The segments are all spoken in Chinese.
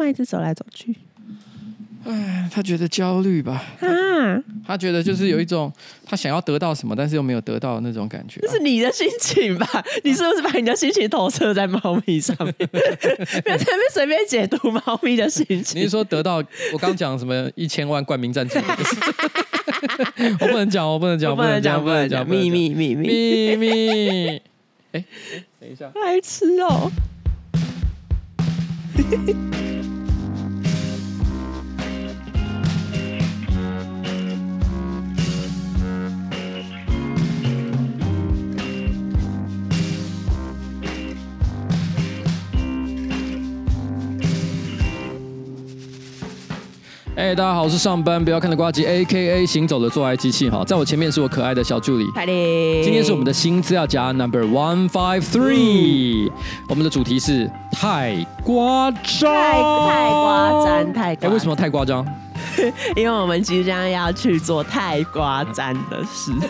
嘛一直走来走去？哎，他觉得焦虑吧？啊，他觉得就是有一种他想要得到什么，但是又没有得到的那种感觉。这是你的心情吧？你是不是把你的心情投射在猫咪上面？不要在那边随便解读猫咪的心情。你是说得到我刚讲什么一千万冠名赞助？我不能讲，我不能讲，不能讲，不能讲，秘密，秘密，秘密。哎，等一下，爱吃哦。哎，大家好，我是上班不要看的瓜吉，A.K.A. 行走的做爱机器哈，在我前面是我可爱的小助理凯莉。今天是我们的新资料夹 Number One Five Three，我们的主题是太夸张，太太夸张，太为什么太夸张？因为我们即将要去做太夸张的事。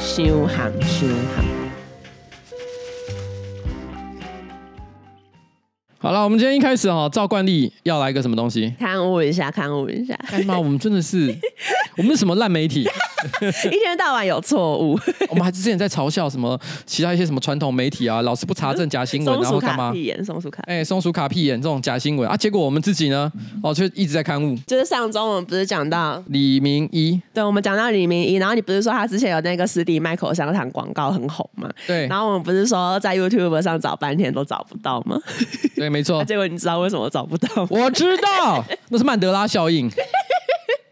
修行，修行。好了，我们今天一开始哈，照惯例要来个什么东西？勘误一下，勘误一下。哎妈，我们真的是，我们是什么烂媒体？一天到晚有错误。我们还之前在嘲笑什么其他一些什么传统媒体啊，老是不查证假新闻，然后干嘛？屁眼，松鼠卡。哎，松鼠卡屁眼这种假新闻啊，结果我们自己呢，哦，就一直在刊物。就是上周我们不是讲到李明一，对，我们讲到李明一，然后你不是说他之前有那个实体卖口香糖广告很红嘛？对。然后我们不是说在 YouTube 上找半天都找不到吗？对，没错。结果你知道为什么找不到？我知道，那是曼德拉效应。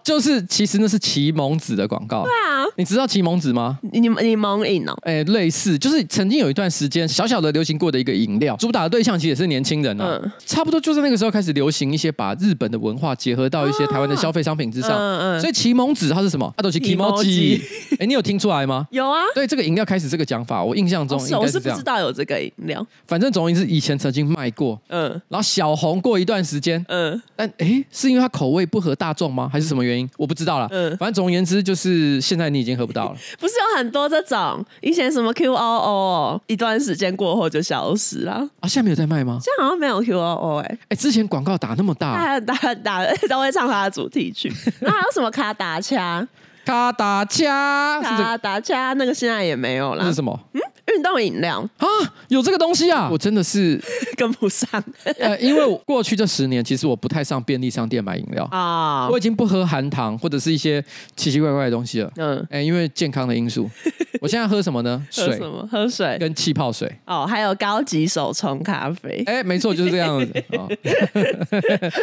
就是其实那是奇蒙子的广告。对啊，你知道奇蒙子吗？你你蒙饮哦？哎，类似，就是曾经有一段时间小小的流行过的一个饮料，主打的对象其实也是年轻人啊。嗯。差不多就是那个时候开始流行一些把日本的文化结合到一些台湾的消费商品之上。嗯嗯。所以奇蒙子它是什么？它都是 kimoji。哎，你有听出来吗？有啊。对，这个饮料开始这个讲法，我印象中应该是这样。我是不知道有这个饮料。反正总之，以前曾经卖过。嗯。然后小红过一段时间。嗯。但哎，是因为它口味不合大众吗？还是什么原因？我不知道了。嗯，反正总而言之，就是现在你已经喝不到了。不是有很多这种以前什么 Q O O，一段时间过后就消失了啊？现在没有在卖吗？现在好像没有 Q O O 哎哎，之前广告打那么大，打打打都会唱他的主题曲。那还有什么卡达恰？卡达恰？卡达恰那个现在也没有了。那是什么？嗯。运动饮料啊，有这个东西啊！我真的是 跟不上。呃，因为过去这十年，其实我不太上便利商店买饮料啊。我已经不喝含糖或者是一些奇奇怪怪的东西了。嗯，哎，因为健康的因素，我现在喝什么呢？水？什么？喝水跟气泡水。哦，还有高级手冲咖啡。哎，没错，就是这样子。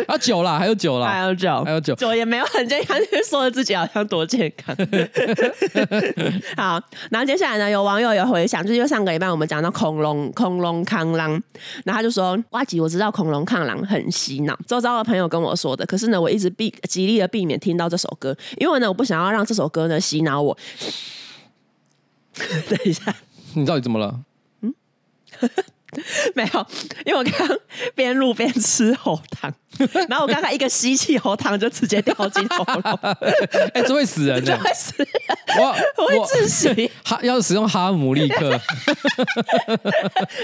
啊，酒啦，还有酒啦，还有酒，还有酒，酒也没有很健康，就说自己好像多健康。好，然后接下来呢，有网友有回想，就。就上个礼拜我们讲到恐龙恐龙抗狼，然后他就说：“挖吉，我知道恐龙抗狼很洗脑，周遭的朋友跟我说的。可是呢，我一直避极力的避免听到这首歌，因为呢，我不想要让这首歌呢洗脑我。”等一下，你到底怎么了？嗯，没有，因为我刚刚边录边吃喉糖。然后我刚才一个吸气，喉糖就直接掉进喉咙，哎，这会死人的，会死人，我我会窒息。哈，要使用哈姆立克。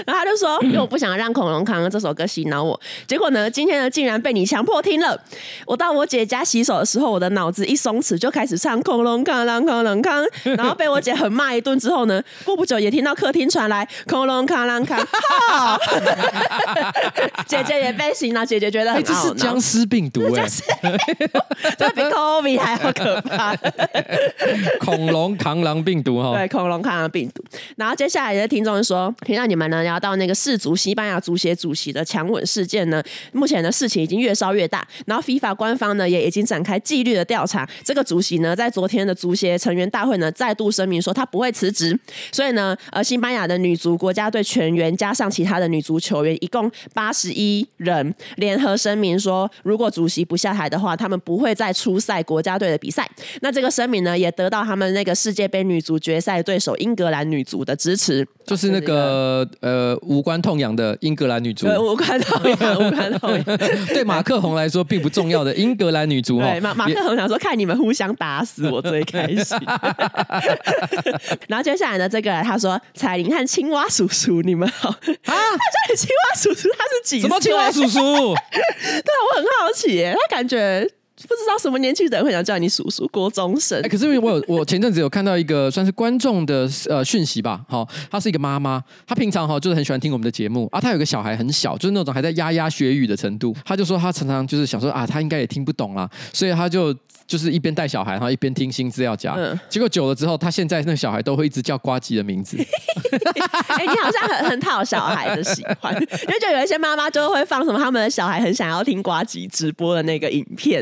然后他就说，因为我不想让恐龙扛这首歌洗脑我。结果呢，今天呢，竟然被你强迫听了。我到我姐家洗手的时候，我的脑子一松弛，就开始唱恐龙扛狼恐龙扛。然后被我姐狠骂一顿之后呢，过不久也听到客厅传来恐龙扛狼扛。姐姐也被洗脑，姐姐觉得很。是僵尸病毒哎，这比 COVID 还要可怕。恐龙螳螂病毒哈，对，恐龙螳螂病毒。然后接下来的听众说，听到你们呢要到那个世足西班牙足协主席的强吻事件呢，目前的事情已经越烧越大。然后 FIFA 官方呢也已经展开纪律的调查。这个主席呢在昨天的足协成员大会呢再度声明说他不会辞职。所以呢，呃，西班牙的女足国家队全员加上上其他的女足球员，一共八十一人联合声明说，如果主席不下台的话，他们不会再出赛国家队的比赛。那这个声明呢，也得到他们那个世界杯女足决赛对手英格兰女足的支持，就是那个呃无关痛痒的英格兰女足，无关痛痒，无关痛痒。对马克宏来说并不重要的英格兰女足，对马马克宏想说，看你们互相打死我最开心。然后接下来呢，这个他说彩铃和青蛙叔叔，你们好啊！他叫你青蛙叔叔，他是几岁？什么青蛙叔叔？对啊，我很好奇耶，他感觉。不知道什么年纪的人会想叫你叔叔，国中生。哎、欸，可是因为我有我前阵子有看到一个 算是观众的呃讯息吧，好，她是一个妈妈，她平常哈就是很喜欢听我们的节目啊，她有个小孩很小，就是那种还在牙牙学语的程度，她就说她常常就是想说啊，她应该也听不懂啦，所以她就就是一边带小孩，然后一边听新资料夹，嗯、结果久了之后，她现在那个小孩都会一直叫瓜吉的名字。哎、欸，你好像很很讨小孩的喜欢，因为就有一些妈妈就会放什么他们的小孩很想要听瓜吉直播的那个影片。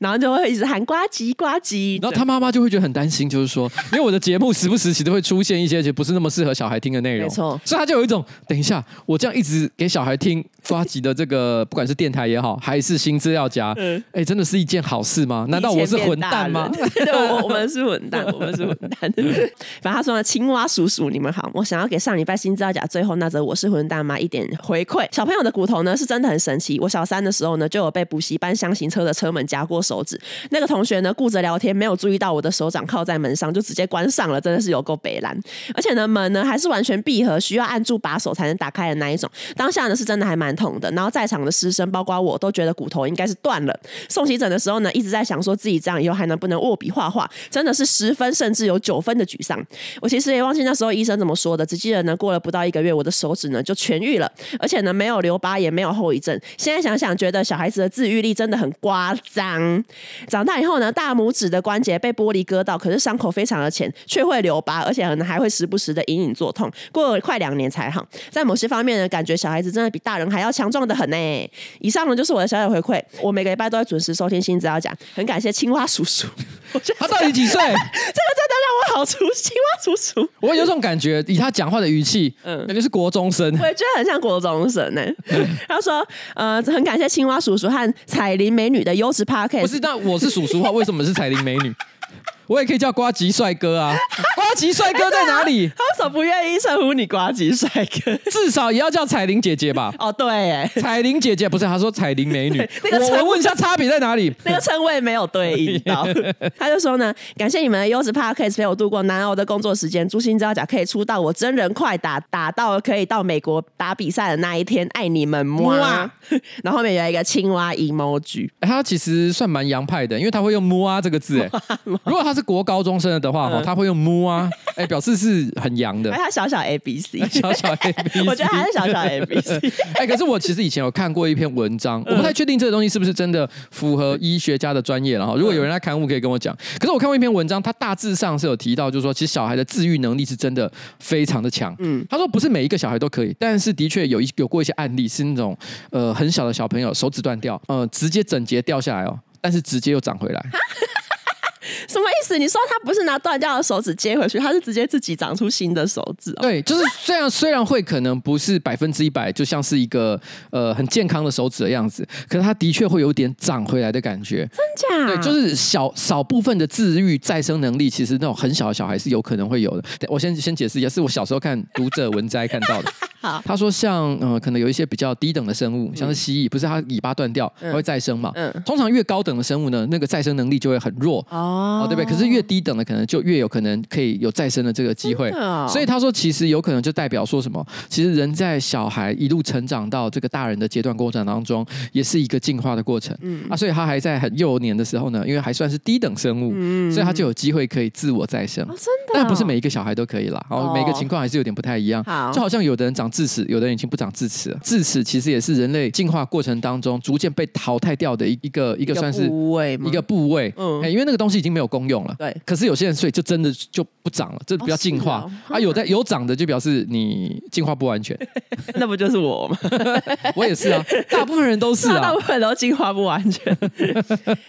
然后就会一直喊呱唧呱唧，然后他妈妈就会觉得很担心，就是说，因为我的节目时不时其实会出现一些就不是那么适合小孩听的内容，没错，所以他就有一种，等一下我这样一直给小孩听呱吉的这个，不管是电台也好，还是新资料夹，嗯，哎，真的是一件好事吗？难道我是混蛋吗？对，我我们是混蛋，我们是混蛋。反正他说呢，青蛙叔叔你们好，我想要给上礼拜新资料夹最后那则我是混蛋吗一点回馈。小朋友的骨头呢是真的很神奇，我小三的时候呢就有被补习班厢型车的车门夹过手指。那个同学呢，顾着聊天，没有注意到我的手掌靠在门上，就直接关上了，真的是有够北蓝。而且呢，门呢还是完全闭合，需要按住把手才能打开的那一种。当下呢是真的还蛮痛的。然后在场的师生，包括我都觉得骨头应该是断了。送急诊的时候呢，一直在想说自己这样以后还能不能握笔画画，真的是十分甚至有九分的沮丧。我其实也忘记那时候医生怎么说的，只记得呢过了不到一个月，我的手指呢就痊愈了，而且呢没有留疤，也没有后遗症。现在想想，觉得小孩子的自愈力真的很夸张。长大以后呢，大拇指的关节被玻璃割到，可是伤口非常的浅，却会留疤，而且可能还会时不时的隐隐作痛。过了快两年才好。在某些方面呢，感觉小孩子真的比大人还强壮的很呢。以上呢就是我的小小回馈。我每个礼拜都会准时收听新资料讲，很感谢青蛙叔叔。他到底几岁？这个真的让我好熟悉。青蛙叔叔，我有种感觉，以他讲话的语气，嗯，感觉是国中生。我也觉得很像国中生呢。他说，呃，很感谢青蛙叔叔和彩铃美女的优质 Podcast。不是，那我是叔叔话，为什么是彩铃美女？我也可以叫瓜吉帅哥啊！瓜吉帅哥在哪里？他为什么不愿意称呼你瓜吉帅哥？至少也要叫彩玲姐姐吧？哦，对，哎，彩玲姐姐不是，他说彩玲美女。那个我问一下差别在哪里？那个称谓没有对应到。他就说呢，感谢你们的优质 Podcast 陪我度过难熬的工作时间。朱星知道甲可以出道，我真人快打打到可以到美国打比赛的那一天，爱你们哇！然后后面有一个青蛙 emoji，他其实算蛮洋派的，因为他会用摸啊这个字。哎，如果他是国高中生的话，哈、嗯，他会用摸啊，哎、欸，表示是很洋的。他小小 A B C，小小 A B C，我觉得他是小小 A B C。哎、欸，可是我其实以前有看过一篇文章，嗯、我不太确定这个东西是不是真的符合医学家的专业。然后，如果有人来刊物，可以跟我讲。可是我看过一篇文章，他大致上是有提到，就是说，其实小孩的自愈能力是真的非常的强。嗯，他说不是每一个小孩都可以，但是的确有一有过一些案例是那种呃很小的小朋友手指断掉，呃，直接整节掉下来哦，但是直接又长回来。什么意思？你说他不是拿断掉的手指接回去，他是直接自己长出新的手指哦？对，就是虽然虽然会可能不是百分之一百，就像是一个呃很健康的手指的样子，可是他的确会有点长回来的感觉。真假？对，就是小少部分的治愈再生能力，其实那种很小的小孩是有可能会有的。我先先解释一下，是我小时候看读者文摘看到的。好，他说像嗯、呃，可能有一些比较低等的生物，像是蜥蜴，不是它尾巴断掉它会再生嘛？嗯，通常越高等的生物呢，那个再生能力就会很弱哦。哦，对不对？可是越低等的，可能就越有可能可以有再生的这个机会。哦、所以他说，其实有可能就代表说什么？其实人在小孩一路成长到这个大人的阶段过程当中，也是一个进化的过程。嗯啊，所以他还在很幼年的时候呢，因为还算是低等生物，嗯、所以他就有机会可以自我再生。哦、真的、哦？但不是每一个小孩都可以啦。哦，每个情况还是有点不太一样。好，就好像有的人长智齿，有的人已经不长智齿了。智齿其实也是人类进化过程当中逐渐被淘汰掉的一一个一个算是部位一个部位。嗯，因为那个东西已经没有功用了。对，可是有些人所以就真的就不长了，这比较进化、哦、啊。有的 有长的就表示你进化不完全，那不就是我吗？我也是啊，大部分人都是啊，大部分都进化不完全。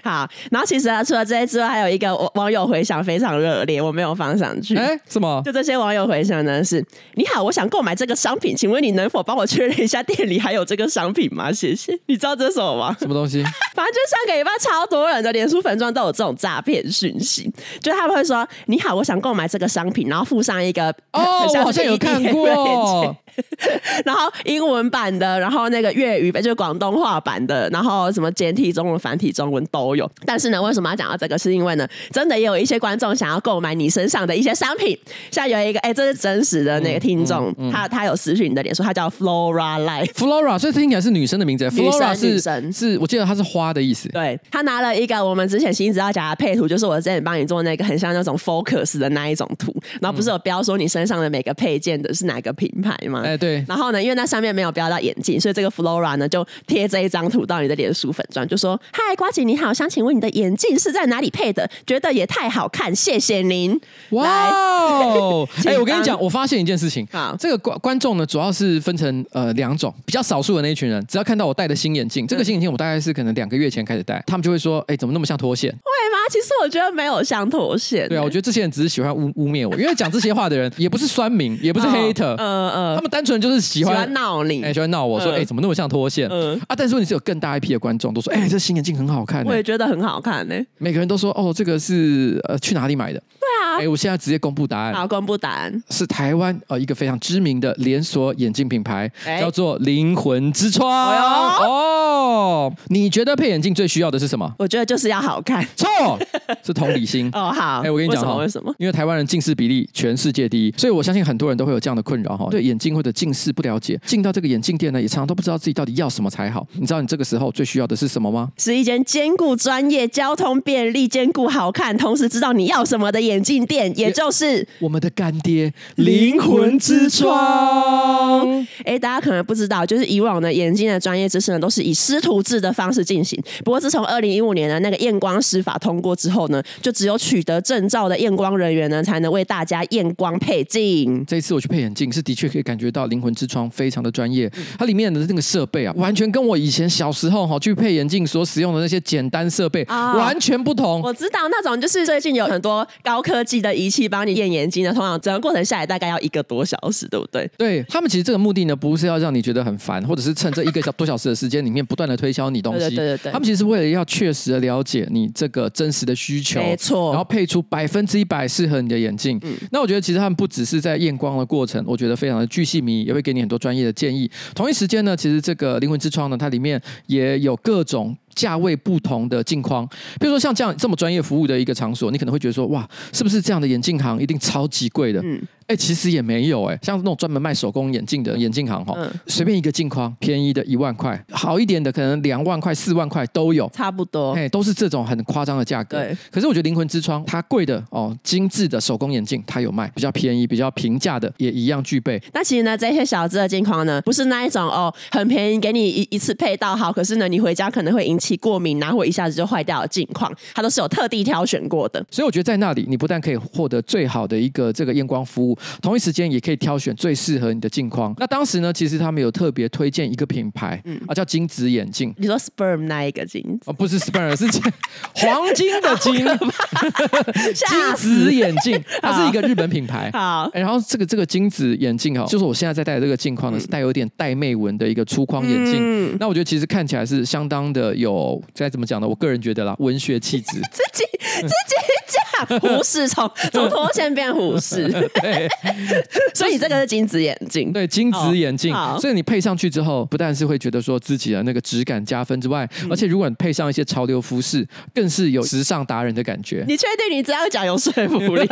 好，然后其实啊，除了这些之外，还有一个网友回响非常热烈，我没有放上去。哎，什么？就这些网友回响呢？是你好，我想购买这个商品，请问你能否帮我确认一下店里还有这个商品吗？谢谢。你知道这是什么吗？什么东西？反正就上个礼拜超多人的脸书粉专都有这种诈骗讯息，就他们会说：“你好，我想购买这个商品，然后附上一个哦，我好像有看过，然后英文版的，然后那个粤语版就是广东话版的，然后什么简体中文、繁体中文都有。但是呢，为什么要讲到这个？是因为呢，真的也有一些观众想要购买你身上的一些商品，像有一个哎，这是真实的那个听众，嗯嗯嗯、他他有私讯你的脸书，他叫 Flora Life，Flora，所以听起来是女生的名字，Flora 是女生是，我记得它是花的意思。对，他拿了一个我们之前新知道讲的配图，就是我之前帮你做那个很像那种 focus 的那一种图，然后不是有标说你身上的每个配件的是哪个品牌吗？哎，对。然后呢，因为那上面没有标到眼镜，所以这个 Flora 呢就贴这一张图到你的脸书粉砖，就说：“嗨，瓜姐你好，想请问你的眼镜是在哪里配的？觉得也太好看，谢谢您。”哇哦！哎，我跟你讲，我发现一件事情，好，这个观观众呢主要是分成呃两种，比较少数的那一群人，只要看到我戴的新眼镜，这个新眼镜我大概是可能两个月前开始戴，他们就会说：“哎，怎么那么像脱线？”会吗？其实我觉得没有像脱线。对啊，我觉得这些人只是喜欢污污蔑我，因为讲这些话的人也不是酸民，也不是 hater，嗯嗯，他们单纯就是喜欢闹你，哎，喜欢闹我说：“哎，怎么那么像脱线？”嗯啊，但是问题是有更大一批的观众都说：“哎，这新眼镜很好看。”我也觉得很好看呢。每个人都说：“哦，这个是呃去哪里买的？”对啊，哎，我现在直接公布答案。好，公布答案是台湾呃一个非常知名的连锁眼镜品牌，叫做灵魂之窗。哦，你觉得配眼镜最需要的是什么？我觉得就是要好看。错，是同理心。哦，好。哎，我跟你讲哈，为什么？因为台湾人近视比例全世界第一，所以我相信很多人都会有这样的困扰哈，对眼镜或者近视不了解，进到这个眼镜店呢，也常常都不知道自己到底要什么才好。你知道你这个时候最需要的是什么吗？是一间兼顾专业、交通便利、兼顾好看，同时知道你要什么的眼镜店，也就是我们的干爹灵魂之窗。哎，大家可能不知道，就是以往的眼镜的专业知识呢，都是以师徒制的方式进行。不过自从二零一五年的那个验光师法通过之后呢，就只有取得证照的验光人员呢，才能为大家验光配镜。这一次我去配眼镜，是的确可以感觉到灵魂之窗非常的专业，它里面的那个设备啊，完全跟我以前小时候哈去配眼镜所使用的那些简单设备完全不同。我知道那种就是最近有很多高科技的仪器帮你验眼睛的，通常整个过程下来大概要一个多小时，对不对？对，他们其实这个目的呢，不是要让你觉得很烦，或者是趁这一个小多小时的时间里面不断的推销你东西。对对对对，他们其实为了要确实的了解你这个真实的需求，没错，然后配出百分之一百适合你的眼镜。嗯，那我觉得其实他们不只是在验光的过程，我觉得非常的巨细靡，也会给你很多专业的建议。同一时间呢，其实这个灵魂之窗呢，它里面也有各种。价位不同的镜框，比如说像这样这么专业服务的一个场所，你可能会觉得说，哇，是不是这样的眼镜行一定超级贵的？嗯。哎，其实也没有哎，像那种专门卖手工眼镜的眼镜行哈，嗯、随便一个镜框，便宜的一万块，好一点的可能两万块、四万块都有，差不多。哎，都是这种很夸张的价格。对。可是我觉得灵魂之窗它贵的哦，精致的手工眼镜它有卖，比较便宜、比较平价的也一样具备。那其实呢，这些小资的镜框呢，不是那一种哦，很便宜，给你一一次配到好，可是呢，你回家可能会引起过敏，然后一下子就坏掉的镜框，它都是有特地挑选过的。所以我觉得在那里，你不但可以获得最好的一个这个验光服务，同一时间也可以挑选最适合你的镜框。那当时呢，其实他们有特别推荐一个品牌，嗯啊，叫金子眼镜。你说 sperm 那一个金子？哦，不是 sperm，是 黄金的金。金子眼镜，它是一个日本品牌。好，然后这个这个金子眼镜哦，就是我现在在戴的这个镜框呢，是带有点带妹纹的一个粗框眼镜。嗯、那我觉得其实看起来是相当的有，该怎么讲呢？我个人觉得啦，文学气质。自己自己讲，胡适从从脱线变胡适。对。所以你这个是金子眼镜，对，金子眼镜。Oh, 所以你配上去之后，不但是会觉得说自己的那个质感加分之外，嗯、而且如果你配上一些潮流服饰，更是有时尚达人的感觉。你确定你这样讲有说服力？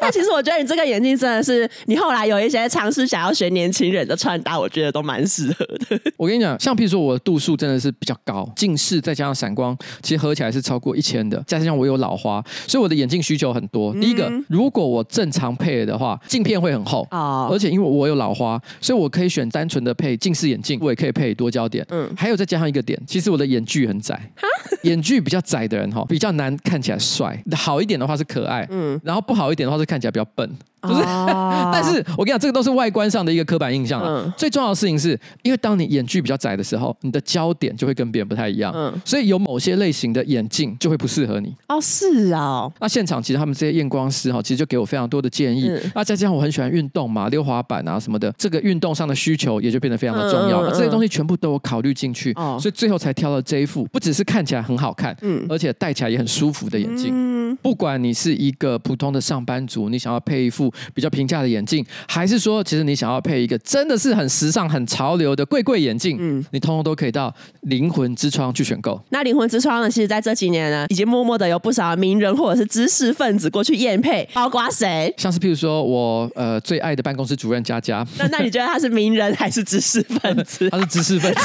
那其实我觉得你这个眼镜真的是，你后来有一些尝试想要学年轻人的穿搭，我觉得都蛮适合的。我跟你讲，像譬如说我的度数真的是比较高，近视再加上闪光，其实合起来是超过一千的。加上我有老花，所以我的眼镜需求很多。嗯、第一个，如果我正常配的话，镜片会很厚。啊，而且因为我有老花，所以我可以选单纯的配近视眼镜，我也可以配多焦点。嗯，还有再加上一个点，其实我的眼距很窄，哈眼距比较窄的人哈，比较难看起来帅。好一点的话是可爱，嗯，然后不好一点的话是看起来比较笨。就是，哦、但是我跟你讲，这个都是外观上的一个刻板印象了。嗯、最重要的事情是，因为当你眼距比较窄的时候，你的焦点就会跟别人不太一样。嗯，所以有某些类型的眼镜就会不适合你。哦，是啊、哦。那现场其实他们这些验光师哈，其实就给我非常多的建议。嗯、那再加上我很喜欢运动嘛，溜滑板啊什么的，这个运动上的需求也就变得非常的重要。嗯嗯嗯、这些东西全部都有考虑进去，哦、所以最后才挑了这一副，不只是看起来很好看，嗯，而且戴起来也很舒服的眼镜。嗯、不管你是一个普通的上班族，你想要配一副比较平价的眼镜，还是说其实你想要配一个真的是很时尚、很潮流的贵贵眼镜，嗯，你通通都可以到灵魂之窗去选购。那灵魂之窗呢，其实在这几年呢，已经默默的有不少名人或者是知识分子过去验配，包括谁？像是譬如说我呃最爱的办公室主任佳佳。那那你觉得他是名人还是知识分子？他是知识分子。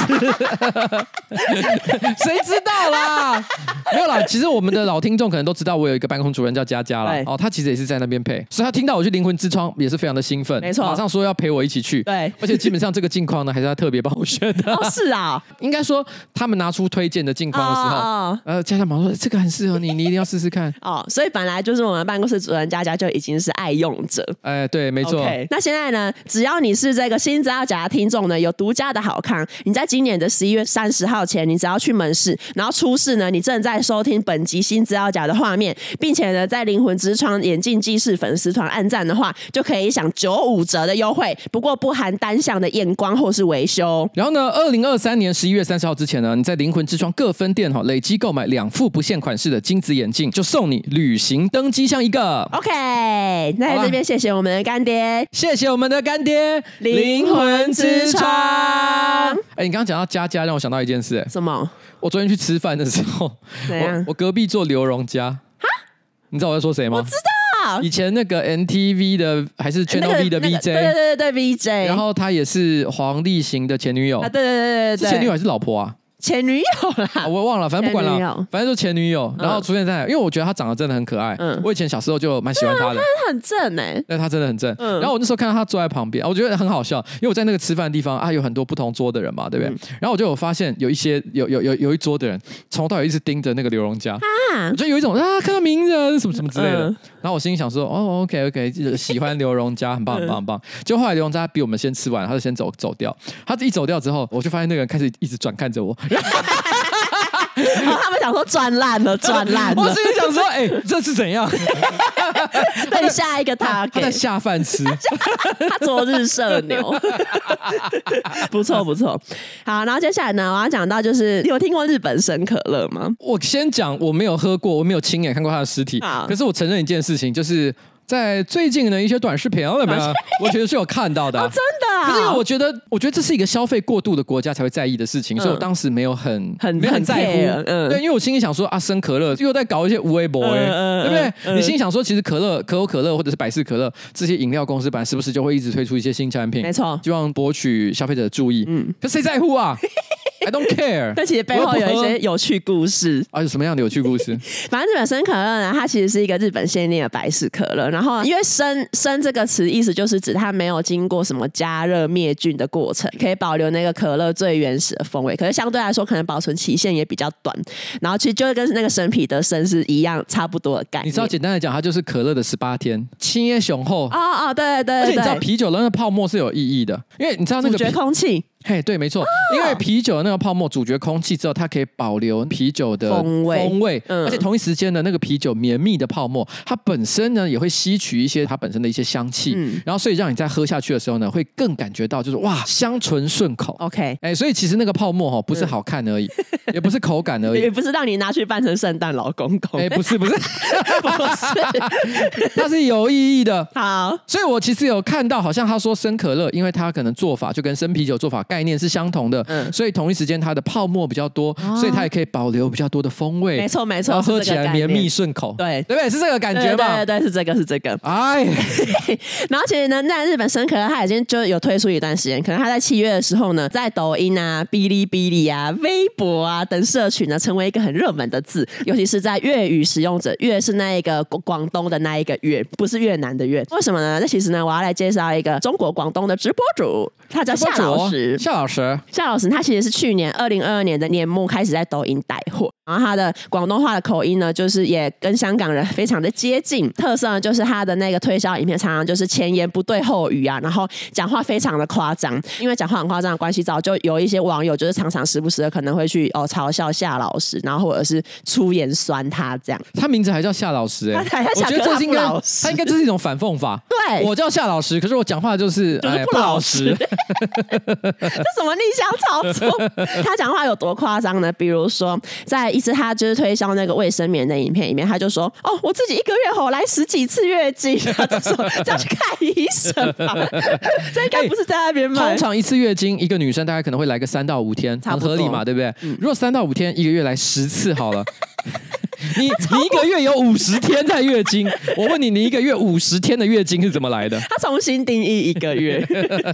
谁知道啦？没有啦。其实我们的老听众可能都知道，我有一个办公主任叫佳佳啦。哦，他其实也是在那边配，所以他听到我去灵魂之窗也是非常的兴奋，没错，马上说要陪我一起去。对，而且基本上这个镜框呢，还是他特别帮我选的。哦，是啊，应该说他们拿出推荐的镜框的时候，哦、呃，佳佳马上说这个很适合你，你一定要试试看。哦，所以本来就是我们办公室主任佳佳就已经是爱用者。哎，对，没错。Okay, 那现在呢，只要你是这个新资料夹的听众呢，有独家的好康，你在今年的十一月三十号前，你只要去门市，然后出示呢，你正在收听本集新资料夹的画面，并且呢，在灵魂之窗眼镜记事粉丝团按赞的话，就可以享九五折的优惠，不过不含单项的验光或是维修。然后呢，二零二三年十一月三十号之前呢，你在灵魂之窗各分店哈累积购买两副不限款式的金子眼镜，就送你旅行登机箱一个。OK，那在这边谢谢我们的干爹，谢谢我们的干爹灵魂之窗。哎，你刚刚讲到佳佳，让我想到一件事。什么？我昨天去吃饭的时候，我我隔壁坐刘荣佳。哈？你知道我在说谁吗？我知道，以前那个 NTV 的还是 Channel V 的 VJ，对对对对 VJ。然后他也是黄立行的前女友。对对对对对，是前女友还是老婆啊？前女友啦，我忘了，反正不管了，反正就前女友，然后出现在，因为我觉得她长得真的很可爱，嗯，我以前小时候就蛮喜欢她的，她很正哎，对，她真的很正，嗯，然后我那时候看到她坐在旁边，我觉得很好笑，因为我在那个吃饭的地方啊，有很多不同桌的人嘛，对不对？然后我就有发现有一些有有有有一桌的人从头到尾一直盯着那个刘荣佳，啊，我就有一种啊看到名人什么什么之类的，然后我心里想说哦，OK OK，喜欢刘荣佳，很棒 很棒很棒，就后来刘荣佳比我们先吃完，他就先走走掉，他一走掉之后，我就发现那个人开始一直转看着我。然后他们想说赚烂了，赚烂了。我心里想说，哎、欸，这是怎样？对，下一个他他在下饭吃，他昨日社牛，不错不错。好，然后接下来呢，我要讲到就是，你有听过日本生可乐吗？我先讲，我没有喝过，我没有亲眼看过他的尸体。好可是我承认一件事情，就是。在最近的一些短视频，有没有？我觉得是有看到的，哦、真的、啊。可是因为我觉得，我觉得这是一个消费过度的国家才会在意的事情，嗯、所以我当时没有很很没有很在乎。嗯，对，因为我心里想说啊，生可乐又在搞一些无微博，哎，对不对？嗯、你心里想说，其实可乐、可口可乐或者是百事可乐这些饮料公司，本来时不是就会一直推出一些新产品，没错，希望博取消费者的注意。嗯，可谁在乎啊？I don't care，但其实背后有一些有趣故事啊，有什么样的有趣故事？反正日本生可乐呢，它其实是一个日本限定的百事可乐。然后，因为“生”“生”这个词意思就是指它没有经过什么加热灭菌的过程，可以保留那个可乐最原始的风味。可是相对来说，可能保存期限也比较短。然后，其实就是跟那个生啤的“生”是一样，差不多的概念。你知道，简单来讲，它就是可乐的十八天，清冽雄厚。哦哦，对对对。而且你知道，啤酒的那个泡沫是有意义的，因为你知道那个绝空气。嘿，对，没错，因为啤酒的那个泡沫阻绝空气之后，它可以保留啤酒的风味，风味，而且同一时间呢，那个啤酒绵密的泡沫，它本身呢也会吸取一些它本身的一些香气，嗯、然后所以让你在喝下去的时候呢，会更感觉到就是哇，香醇顺口。OK，哎，所以其实那个泡沫哈，不是好看而已，嗯、也不是口感而已，也不是让你拿去扮成圣诞老公公，哎，不是，不是，不是，它是有意义的。好，所以我其实有看到，好像他说生可乐，因为它可能做法就跟生啤酒做法。概念是相同的，嗯，所以同一时间它的泡沫比较多，哦、所以它也可以保留比较多的风味。没错没错，然后喝起来绵密顺口，对对不对？是这个感觉吧？对对对，是这个是这个。哎，然后其实呢，在日本生可乐它已经就有推出一段时间，可能它在七月的时候呢，在抖音啊、哔哩哔哩啊、微博啊等社群呢，成为一个很热门的字，尤其是在粤语使用者，粤是那一个广东的那一个粤，不是越南的越。为什么呢？那其实呢，我要来介绍一个中国广东的直播主，他叫夏老师。夏老师，夏老师他其实是去年二零二二年的年末开始在抖音带货，然后他的广东话的口音呢，就是也跟香港人非常的接近。特色呢，就是他的那个推销影片常常就是前言不对后语啊，然后讲话非常的夸张。因为讲话很夸张的关系，早就有一些网友就是常常时不时的可能会去哦嘲笑夏老师，然后或者是出言酸他这样。他名字还叫夏老师哎、欸，我觉得这应该他应该这是一种反讽法。对，我叫夏老师，可是我讲话就是就是不老实。这什么逆向操作？他讲话有多夸张呢？比如说，在一次他就是推销那个卫生棉的影片里面，他就说：“哦，我自己一个月吼来十几次月经，啊、这时候这样去看医生吧。”这应该不是在那边买。通常一次月经，一个女生大概可能会来个三到五天，很合理嘛，对不对？嗯、如果三到五天，一个月来十次好了。你你一个月有五十天在月经，我问你，你一个月五十天的月经是怎么来的？他重新定义一个月，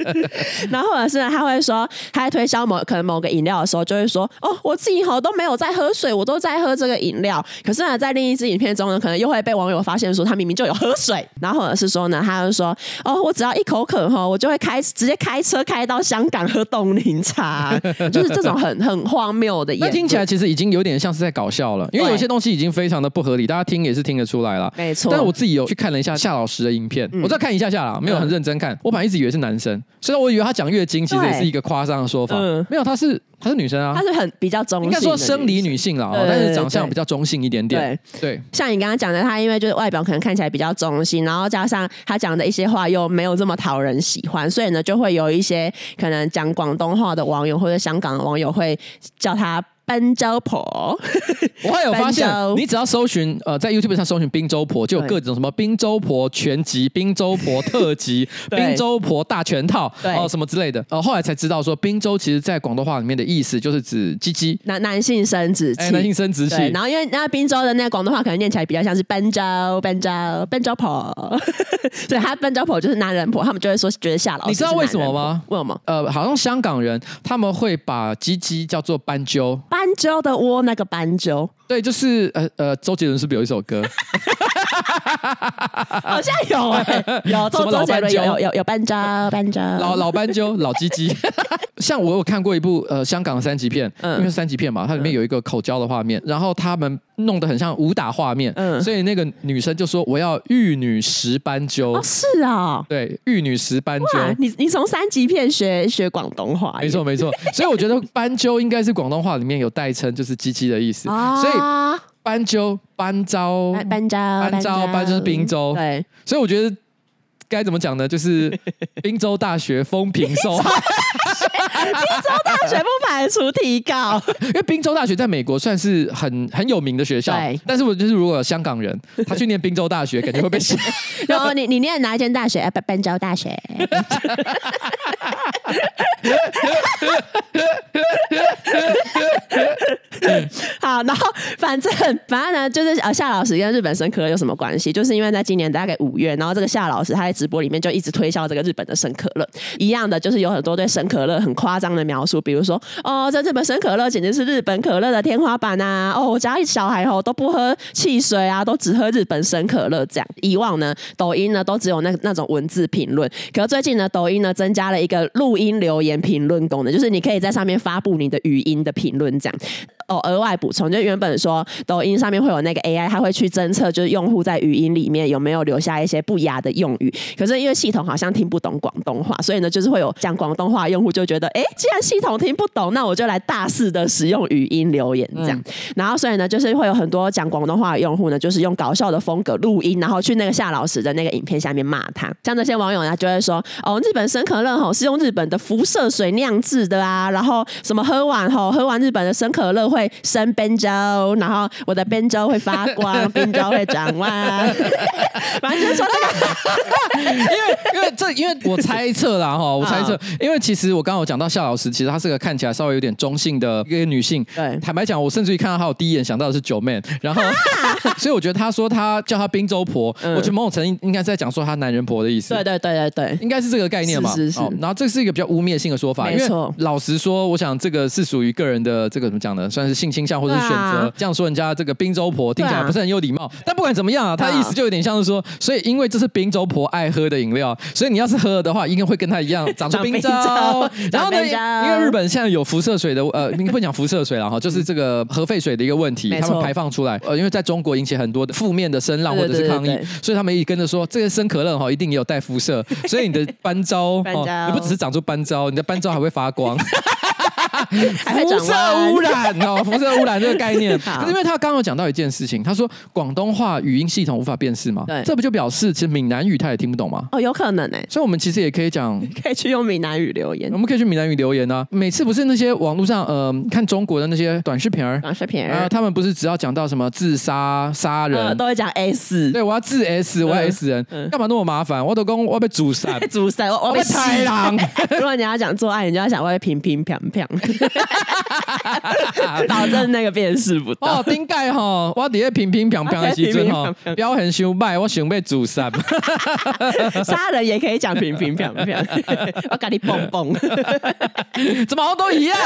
然后或者是他会说，他在推销某可能某个饮料的时候，就会说，哦，我自己好都没有在喝水，我都在喝这个饮料。可是呢，在另一支影片中呢，可能又会被网友发现说，他明明就有喝水。然后或者是说呢，他就说，哦，我只要一口渴哈，我就会开直接开车开到香港喝冻柠茶，就是这种很很荒谬的。那听起来其实已经有点像是在搞笑了，因为有些东西。已经非常的不合理，大家听也是听得出来了。没错，但是我自己有去看了一下夏老师的影片，嗯、我再看一下下啦，没有很认真看。嗯、我本来一直以为是男生，所以我以为他讲月经其实也是一个夸张的说法。嗯、没有，他是他是女生啊，她是很比较中性，应该说生理女性啦，但是长相比较中性一点点。对，对像你刚刚讲的，她因为就是外表可能看起来比较中性，然后加上她讲的一些话又没有这么讨人喜欢，所以呢，就会有一些可能讲广东话的网友或者香港的网友会叫他。宾州婆，我还有发现，你只要搜寻呃，在 YouTube 上搜寻滨州婆，就有各种什么滨州婆全集、滨州婆特辑、滨州婆大全套，哦什么之类的。呃，后来才知道说，滨州其实在广东话里面的意思就是指鸡鸡，男男性生殖器，男性生殖器。然后因为那滨州的那个广东话可能念起来比较像是斑州、斑州、斑州婆，所以他斑州婆就是男人婆，他们就会说觉得夏老师。你知道为什么吗？为什么？呃，好像香港人他们会把鸡鸡叫做斑鸠。斑斑鸠的窝，那个斑鸠，对，就是呃呃，周杰伦是不是有一首歌？好像有哎、欸，有 什么老斑鸠？有有有斑鸠，斑鸠，老老斑鸠，老鸡鸡。像我有看过一部呃香港的三级片，嗯、因为三级片嘛，它里面有一个口交的画面，然后他们弄得很像武打画面，嗯，所以那个女生就说我要玉女石斑鸠。哦，是啊，对，玉女石斑鸠。你你从三级片学学广东话？没错没错，所以我觉得斑鸠应该是广东话里面有代称，就是鸡鸡的意思，啊、所以。斑鸠、斑鸠、斑鸠、斑鸠、斑就是滨州，对，所以我觉得该怎么讲呢？就是滨州大学风评受害，滨州大学不排除提高，因为滨州大学在美国算是很很有名的学校，对但是我就是如果有香港人他去念滨州大学，肯定会被写。然后你你念哪一间大学？啊，滨州大学。好，然后反正反正呢，就是呃，夏老师跟日本生可乐有什么关系？就是因为在今年大概五月，然后这个夏老师他在直播里面就一直推销这个日本的生可乐，一样的就是有很多对生可乐很夸张的描述，比如说哦，这日本生可乐简直是日本可乐的天花板啊！哦，我家小孩哦都不喝汽水啊，都只喝日本生可乐这样。以往呢，抖音呢都只有那那种文字评论，可是最近呢，抖音呢增加了一个录音留言评论功能，就是你可以在上面发布你的语音的评论这样。哦，额外补充，就原本说抖音上面会有那个 AI，它会去侦测，就是用户在语音里面有没有留下一些不雅的用语。可是因为系统好像听不懂广东话，所以呢，就是会有讲广东话用户就觉得，哎，既然系统听不懂，那我就来大肆的使用语音留言这样。嗯、然后所以呢，就是会有很多讲广东话的用户呢，就是用搞笑的风格录音，然后去那个夏老师的那个影片下面骂他。像这些网友呢，就会说，哦，日本生可乐吼是用日本的辐射水酿制的啊，然后什么喝完吼喝完日本的生可乐会。会生宾州，然后我的滨州会发光，宾州会转弯。反正就是说这个，因为因为这因为我猜测啦哈，我猜测，因为其实我刚刚有讲到夏老师，其实她是个看起来稍微有点中性的一个女性。对，坦白讲，我甚至于看到她，我第一眼想到的是九妹。然后，所以我觉得她说她叫她滨州婆，我觉得某种程度应该是在讲说她男人婆的意思。对对对对对，应该是这个概念嘛。是是是。然后这是一个比较污蔑性的说法，没错。老实说，我想这个是属于个人的这个怎么讲呢？算是性倾向或者是选择，得这样说人家这个滨州婆听起来不是很有礼貌。但不管怎么样啊，他的意思就有点像是说，所以因为这是滨州婆爱喝的饮料，所以你要是喝了的话，应该会跟他一样 长出冰州。然后呢，因为日本现在有辐射水的呃，你不讲辐射水了哈，就是这个核废水的一个问题，他们排放出来呃，因为在中国引起很多的负面的声浪或者是抗议，所以他们一直跟着说这个生可乐哈一定也有带辐射，所以你的斑糟 哦，你不只是长出斑糟，你的斑糟还会发光。辐射污染哦，辐射污染这个概念，可是因为他刚刚有讲到一件事情，他说广东话语音系统无法辨识嘛，对，这不就表示其实闽南语他也听不懂吗？哦，有可能哎，所以我们其实也可以讲，可以去用闽南语留言，我们可以去闽南语留言啊。每次不是那些网络上呃看中国的那些短视频儿，短视频儿，呃，他们不是只要讲到什么自杀杀人，都会讲 S，对，我要自 S，我要 S 人，干嘛那么麻烦？我都讲我要被煮散，煮散，我被豺狼。如果你要讲做爱，你就要想我会平平平平。保证那个辨识不到。哦，顶盖哈，我底下平平平平的时阵哈，表现伤歹，我想被诛杀。杀人也可以讲平平平平，我跟你蹦蹦，怎么好都一样？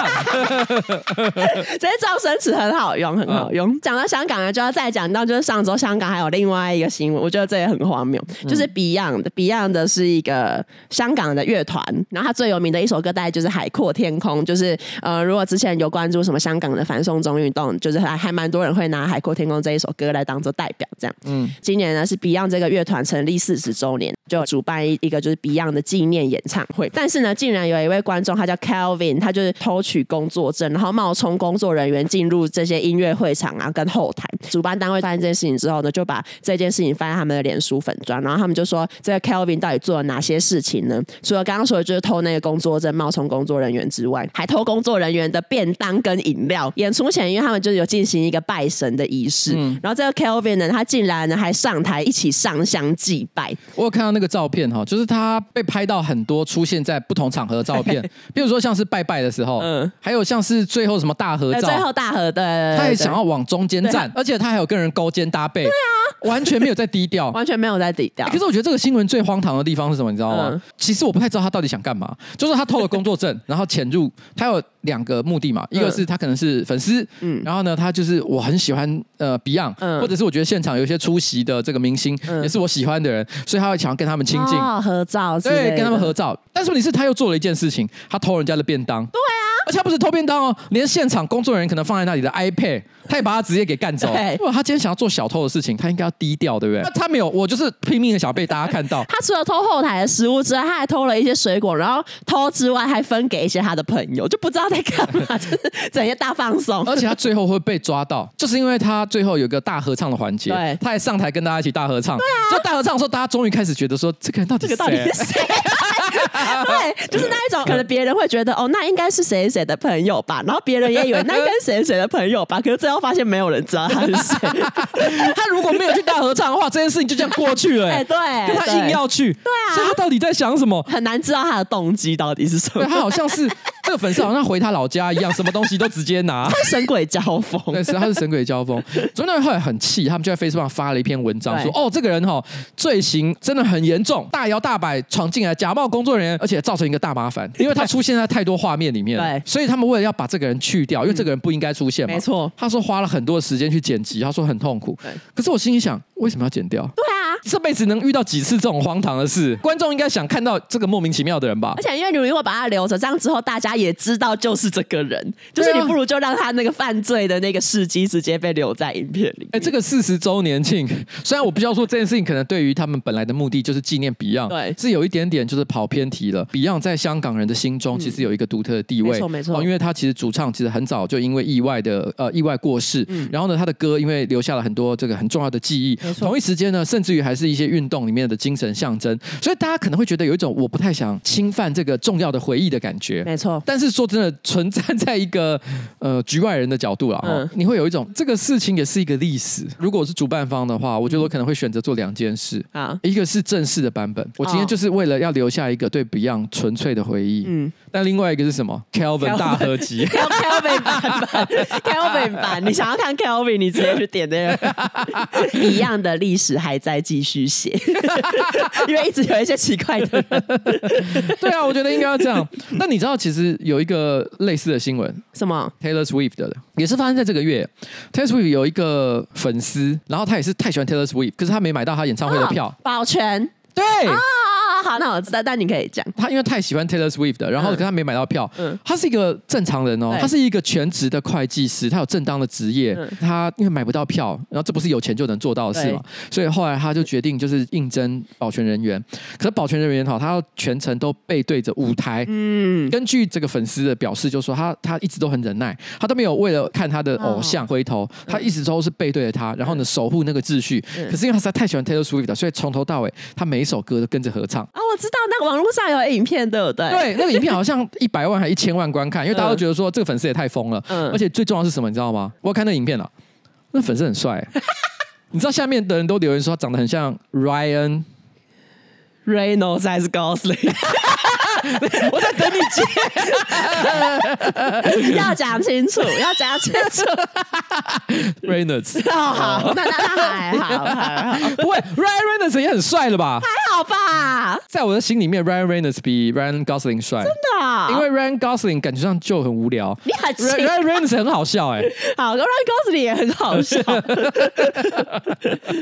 这些造声词很好用，很好用。讲到香港呢，就要再讲到，就是上周香港还有另外一个新闻，我觉得这也很荒谬，就是 Beyond 的 Beyond 的是一个香港的乐团，然后他最有名的一首歌大概就是《海阔天空》，就是呃，如果之前有关注什么香港的反送中运动，就是还还蛮多人会拿《海阔天空》这一首歌来当做代表，这样。嗯，今年呢是 Beyond 这个乐团成立四十周年，就主办一个就是 Beyond 的纪念演唱会。但是呢，竟然有一位观众，他叫 Kelvin，他就是偷取工作证，然后冒充工作人员进入这些音乐会场啊，跟后台。主办单位发现这件事情之后呢，就把这件事情发在他们的脸书粉砖，然后他们就说，这个 Kelvin 到底做了哪些事情呢？除了刚刚说的就是偷那个工作证、冒充工作人员之外，还偷工作人员的便当跟饮料。演出前，因为他们就有进行一个拜神的仪式，嗯、然后这个 Kelvin 呢，他竟然呢还上台一起上香祭拜。我有看到那个照片哈，就是他被拍到很多出现在不同场合的照片，比如说像是拜拜的时候，嗯，还有像是最后什么大合照，最后大合的，他也想要往中间站，而且他还有跟人勾肩搭背，对啊，完全没有在低调，完全没有在低调。可是我觉得这个新闻最荒唐的地方是什么？你知道吗？嗯、其实我不太知道他到底想干嘛，就是他偷了工作证，然后潜入，他有两个目的嘛，一个是他可能是粉丝，嗯，然后呢，他就是我很喜欢呃 Beyond，嗯，或者是我觉得现场有一些出席的这个明星，嗯，也是我喜欢的人，所以他会想要跟他们亲近，哦，合照，对，跟他们合照。但是问题是，他又做了一件事情，他偷人家的便当，对啊，而且他不是偷便当哦，连现场工作人员可能放在那里的 iPad，他也把他直接给干走。对，如果他今天想要做小偷的事情，他应该要低调，对不对？那他没有，我就是拼命的想要被大家看到。他除了偷后台的食物之外，他还偷了一些水果，然后偷之外还分给一些他的朋友，就不知道在干嘛，就是整些大放松。而且他最后会被抓到，就是因为他最后有个大合唱的环节，对，他还上台跟大家一起大合唱。对啊，就大合唱的时候，大家终于开始觉得说，这个人到底是谁？这个到底是谁？对，就是那一种，可能别人会觉得哦，那应该是谁谁的朋友吧，然后别人也以为那应该是谁谁的朋友吧，可是最后发现没有人知道他是谁。他如果没有去大合唱的话，这件事情就这样过去了。哎，对，他硬要去，对啊，所以他到底在想什么？很难知道他的动机到底是什么。他好像是这个粉丝，好像回他老家一样，什么东西都直接拿。神鬼交锋，对，是他是神鬼交锋。所以那后来很气，他们就在 Facebook 上发了一篇文章，说哦，这个人哈罪行真的很严重，大摇大摆闯进来，假冒工作人员，而且造成一个大麻烦，因为他出现在太多画面里面，对，所以他们为了要把这个人去掉，因为这个人不应该出现嘛，没错。他说花了很多时间去剪辑，他说很痛苦，对。可是我心里想，为什么要剪掉？对啊。这辈子能遇到几次这种荒唐的事？观众应该想看到这个莫名其妙的人吧？而且因为你如果把他留着，这样之后大家也知道就是这个人，就是你不如就让他那个犯罪的那个事迹直接被留在影片里。哎，这个四十周年庆，虽然我不需要说这件事情可能对于他们本来的目的就是纪念 Beyond，对，是有一点点就是跑偏题了。Beyond 在香港人的心中其实有一个独特的地位，没错没错，因为他其实主唱其实很早就因为意外的呃意外过世，嗯，然后呢他的歌因为留下了很多这个很重要的记忆，同一时间呢，甚至于还是一些运动里面的精神象征，所以大家可能会觉得有一种我不太想侵犯这个重要的回忆的感觉。没错，但是说真的，存站在一个呃局外人的角度啊，嗯、你会有一种这个事情也是一个历史。如果我是主办方的话，我觉得我可能会选择做两件事。啊，一个是正式的版本，我今天就是为了要留下一个对 Beyond 纯粹的回忆。嗯，但另外一个是什么？Kelvin 大合集，Kelvin 版本，Kelvin 版，你想要看 Kelvin，你直接去点那个 一样的历史还在继续写，因为一直有一些奇怪的人。对啊，我觉得应该要这样。那你知道其实有一个类似的新闻，什么？Taylor Swift 的，也是发生在这个月。Taylor Swift 有一个粉丝，然后他也是太喜欢 Taylor Swift，可是他没买到他演唱会的票，保全，对。啊好，那我知道，但你可以讲。他因为太喜欢 Taylor Swift 的，然后可是他没买到票。嗯，他是一个正常人哦，他是一个全职的会计师，他有正当的职业。他因为买不到票，然后这不是有钱就能做到的事嘛，所以后来他就决定就是应征保全人员。可是保全人员哈，他要全程都背对着舞台。嗯，根据这个粉丝的表示，就说他他一直都很忍耐，他都没有为了看他的偶像回头，他一直都是背对着他，然后呢守护那个秩序。可是因为他实在太喜欢 Taylor Swift 的，所以从头到尾他每一首歌都跟着合唱。啊，我知道那个网络上有影片，对不对？对，那个影片好像 一百万还一千万观看，因为大家都觉得说这个粉丝也太疯了。嗯，而且最重要是什么，你知道吗？我要看那影片了，那粉丝很帅。你知道下面的人都留言说他长得很像 Ryan Reynolds 还是 Gosling？我在等你接，要讲清楚，要讲清楚。Reynolds，哦好，那那那还好，还好，不会，Ryan Reynolds 也很帅了吧？还好吧，在我的心里面，Ryan Reynolds 比 Ryan Gosling 帅，真的啊？因为 Ryan Gosling 感觉上就很无聊，你很 Ryan Reynolds 很好笑哎，好，Ryan Gosling 也很好笑，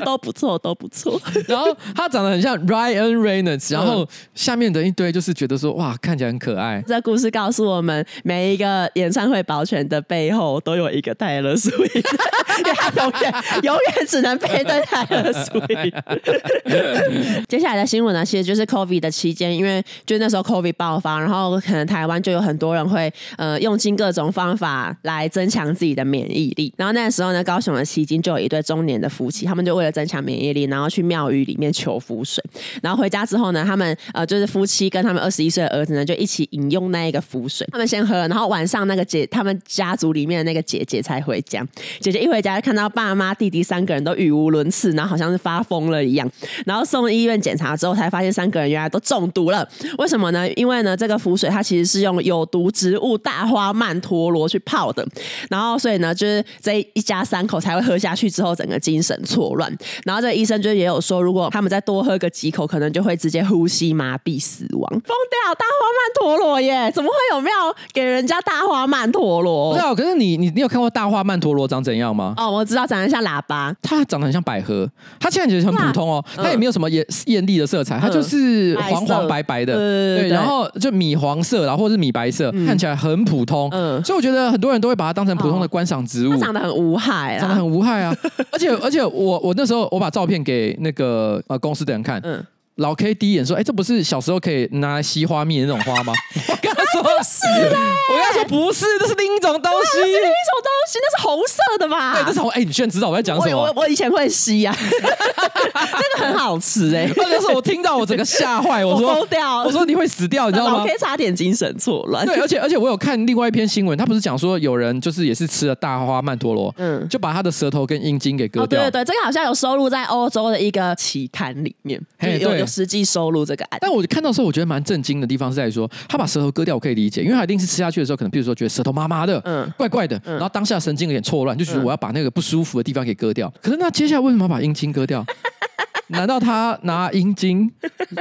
都不错，都不错。然后他长得很像 Ryan Reynolds，然后下面的一堆就是觉得说。哇，看起来很可爱。这故事告诉我们，每一个演唱会保全的背后都有一个泰勒·斯威夫特，他 永远永远只能背对泰勒·斯威夫特。接下来的新闻呢，其实就是 COVID 的期间，因为就那时候 COVID 爆发，然后可能台湾就有很多人会呃用尽各种方法来增强自己的免疫力。然后那个时候呢，高雄的旗津就有一对中年的夫妻，他们就为了增强免疫力，然后去庙宇里面求符水。然后回家之后呢，他们呃就是夫妻跟他们二十一岁。的儿子呢，就一起饮用那一个符水，他们先喝，然后晚上那个姐，他们家族里面的那个姐姐才回家。姐姐一回家就看到爸妈、弟弟三个人都语无伦次，然后好像是发疯了一样。然后送医院检查之后，才发现三个人原来都中毒了。为什么呢？因为呢，这个符水它其实是用有毒植物大花曼陀罗去泡的，然后所以呢，就是这一家三口才会喝下去之后，整个精神错乱。然后这个医生就也有说，如果他们再多喝个几口，可能就会直接呼吸麻痹死亡，疯掉。大花曼陀罗耶？怎么会有庙给人家大花曼陀罗？不知道，可是你你你有看过大花曼陀罗长怎样吗？哦，我知道，长得像喇叭。它长得很像百合，它现在其实很普通哦，它也没有什么艳艳丽的色彩，它就是黄黄白白的，对，然后就米黄色，然后或者是米白色，看起来很普通。嗯，所以我觉得很多人都会把它当成普通的观赏植物。它长得很无害，长得很无害啊！而且而且我我那时候我把照片给那个呃公司的人看，嗯。老 K 第一眼说：“哎，这不是小时候可以拿来吸花蜜的那种花吗？”我 跟他说：“是的。”我跟他说：“不是，这是另一种东西，是另一种东西，那是红色的吧？”对，这是红。哎，你居然知道我在讲什么？我我以前会吸呀，真的很好吃哎。那时候我听到我整个吓坏，我说：“我说你会死掉，你知道吗？”老 K 差点精神错乱。对，而且而且我有看另外一篇新闻，他不是讲说有人就是也是吃了大花曼陀罗，嗯，就把他的舌头跟阴茎给割掉。对对对，这个好像有收录在欧洲的一个期刊里面，有有实际收录。这个案，但我看到的时候，我觉得蛮震惊的地方是在说，他把舌头割掉，我可以理解，因为他一定是吃下去的时候，可能比如说觉得舌头麻麻的，嗯，怪怪的，然后当下神经有点错乱，就觉得我要把那个不舒服的地方给割掉。可是那接下来为什么要把阴茎割掉？难道他拿阴茎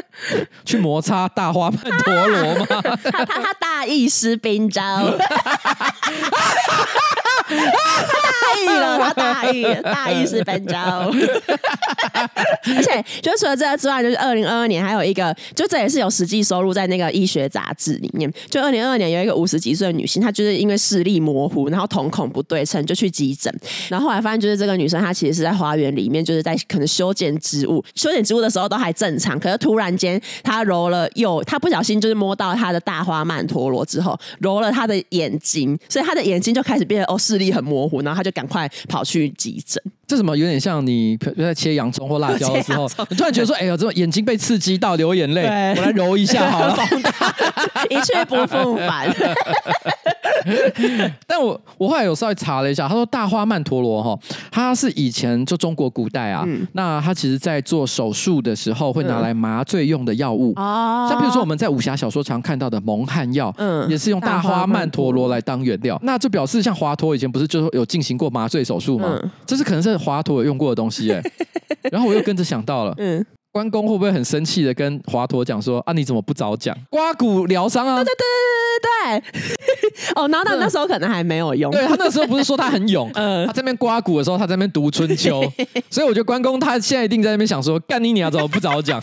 去摩擦大花曼陀罗吗？他他他大意失宾招。他大意了，他大意，大意是本招。而且，就除了这个之外，就是二零二二年还有一个，就这也是有实际收入在那个医学杂志里面。就二零二二年有一个五十几岁的女性，她就是因为视力模糊，然后瞳孔不对称，就去急诊。然后后来发现，就是这个女生她其实是在花园里面，就是在可能修剪植物，修剪植物的时候都还正常，可是突然间她揉了右，她不小心就是摸到她的大花曼陀罗之后，揉了她的眼睛，所以她的眼睛就开始变得哦视。力很模糊，然后他就赶快跑去急诊。这什么有点像你在切洋葱或辣椒的时候，你突然觉得说：“哎呦，这种眼睛被刺激到流眼泪，我来揉一下好了。”一去不复返。但我我后来有稍微查了一下，他说大花曼陀罗哈，他是以前就中国古代啊，嗯、那他其实在做手术的时候会拿来麻醉用的药物。哦，嗯、像比如说我们在武侠小说常看到的蒙汗药，嗯，也是用大花曼陀罗来当原料，那就表示像华佗以前不是就有进行过麻醉手术吗？嗯、这是可能是华佗有用过的东西哎，然后我又跟着想到了，嗯。关公会不会很生气的跟华佗讲说啊，你怎么不早讲？刮骨疗伤啊！对对对对对对对！哦，然后他那时候可能还没有用。对他那时候不是说他很勇，嗯，他在那边刮骨的时候，他在那边读春秋，所以我觉得关公他现在一定在那边想说，干你你要怎么不早讲？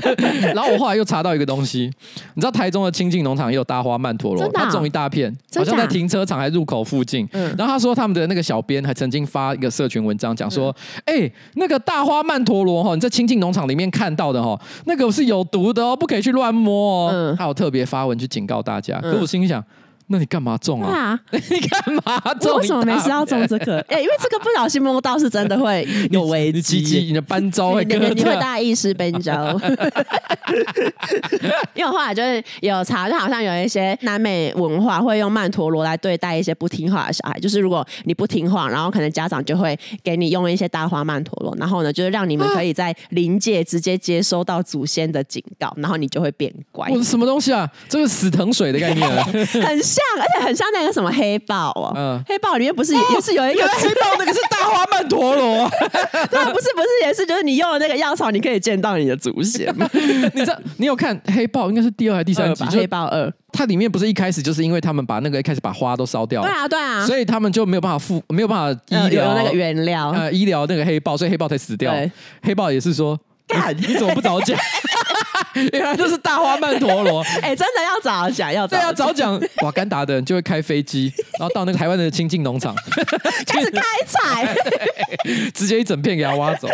然后我后来又查到一个东西，你知道台中的清境农场也有大花曼陀罗，他种一大片，好像在停车场还入口附近。然后他说他们的那个小编还曾经发一个社群文章讲说，哎，那个大花曼陀罗哈，你在清境农场里面。看到的哦，那个是有毒的哦，不可以去乱摸哦。嗯，他有特别发文去警告大家。可我心里想。那你干嘛种啊？你干嘛种？为什么没事要种这个？哎，因为这个不小心摸到是真的会有危机，你的斑招会割，你会大意失斑招。因为我后来就是有查，就好像有一些南美文化会用曼陀罗来对待一些不听话的小孩，就是如果你不听话，然后可能家长就会给你用一些大花曼陀罗，然后呢，就是让你们可以在临界直接接收到祖先的警告，然后你就会变乖。我什么东西啊？这个死藤水的概念，很。像，而且很像那个什么黑豹哦。嗯，黑豹里面不是也是有一个黑豹，那个是大花曼陀罗。对，不是不是也是，就是你用了那个药草，你可以见到你的祖先。你知道，你有看黑豹？应该是第二还是第三集？黑豹二，它里面不是一开始就是因为他们把那个一开始把花都烧掉了。对啊，对啊。所以他们就没有办法复，没有办法医疗那个原料，呃，医疗那个黑豹，所以黑豹才死掉。黑豹也是说，干，你怎么不早讲？原 来就是大花 曼陀罗，哎、欸，真的要早讲，要对，要早讲。瓦干达的人就会开飞机，然后到那个台湾的清境农场 开始开采，直接一整片给他挖走。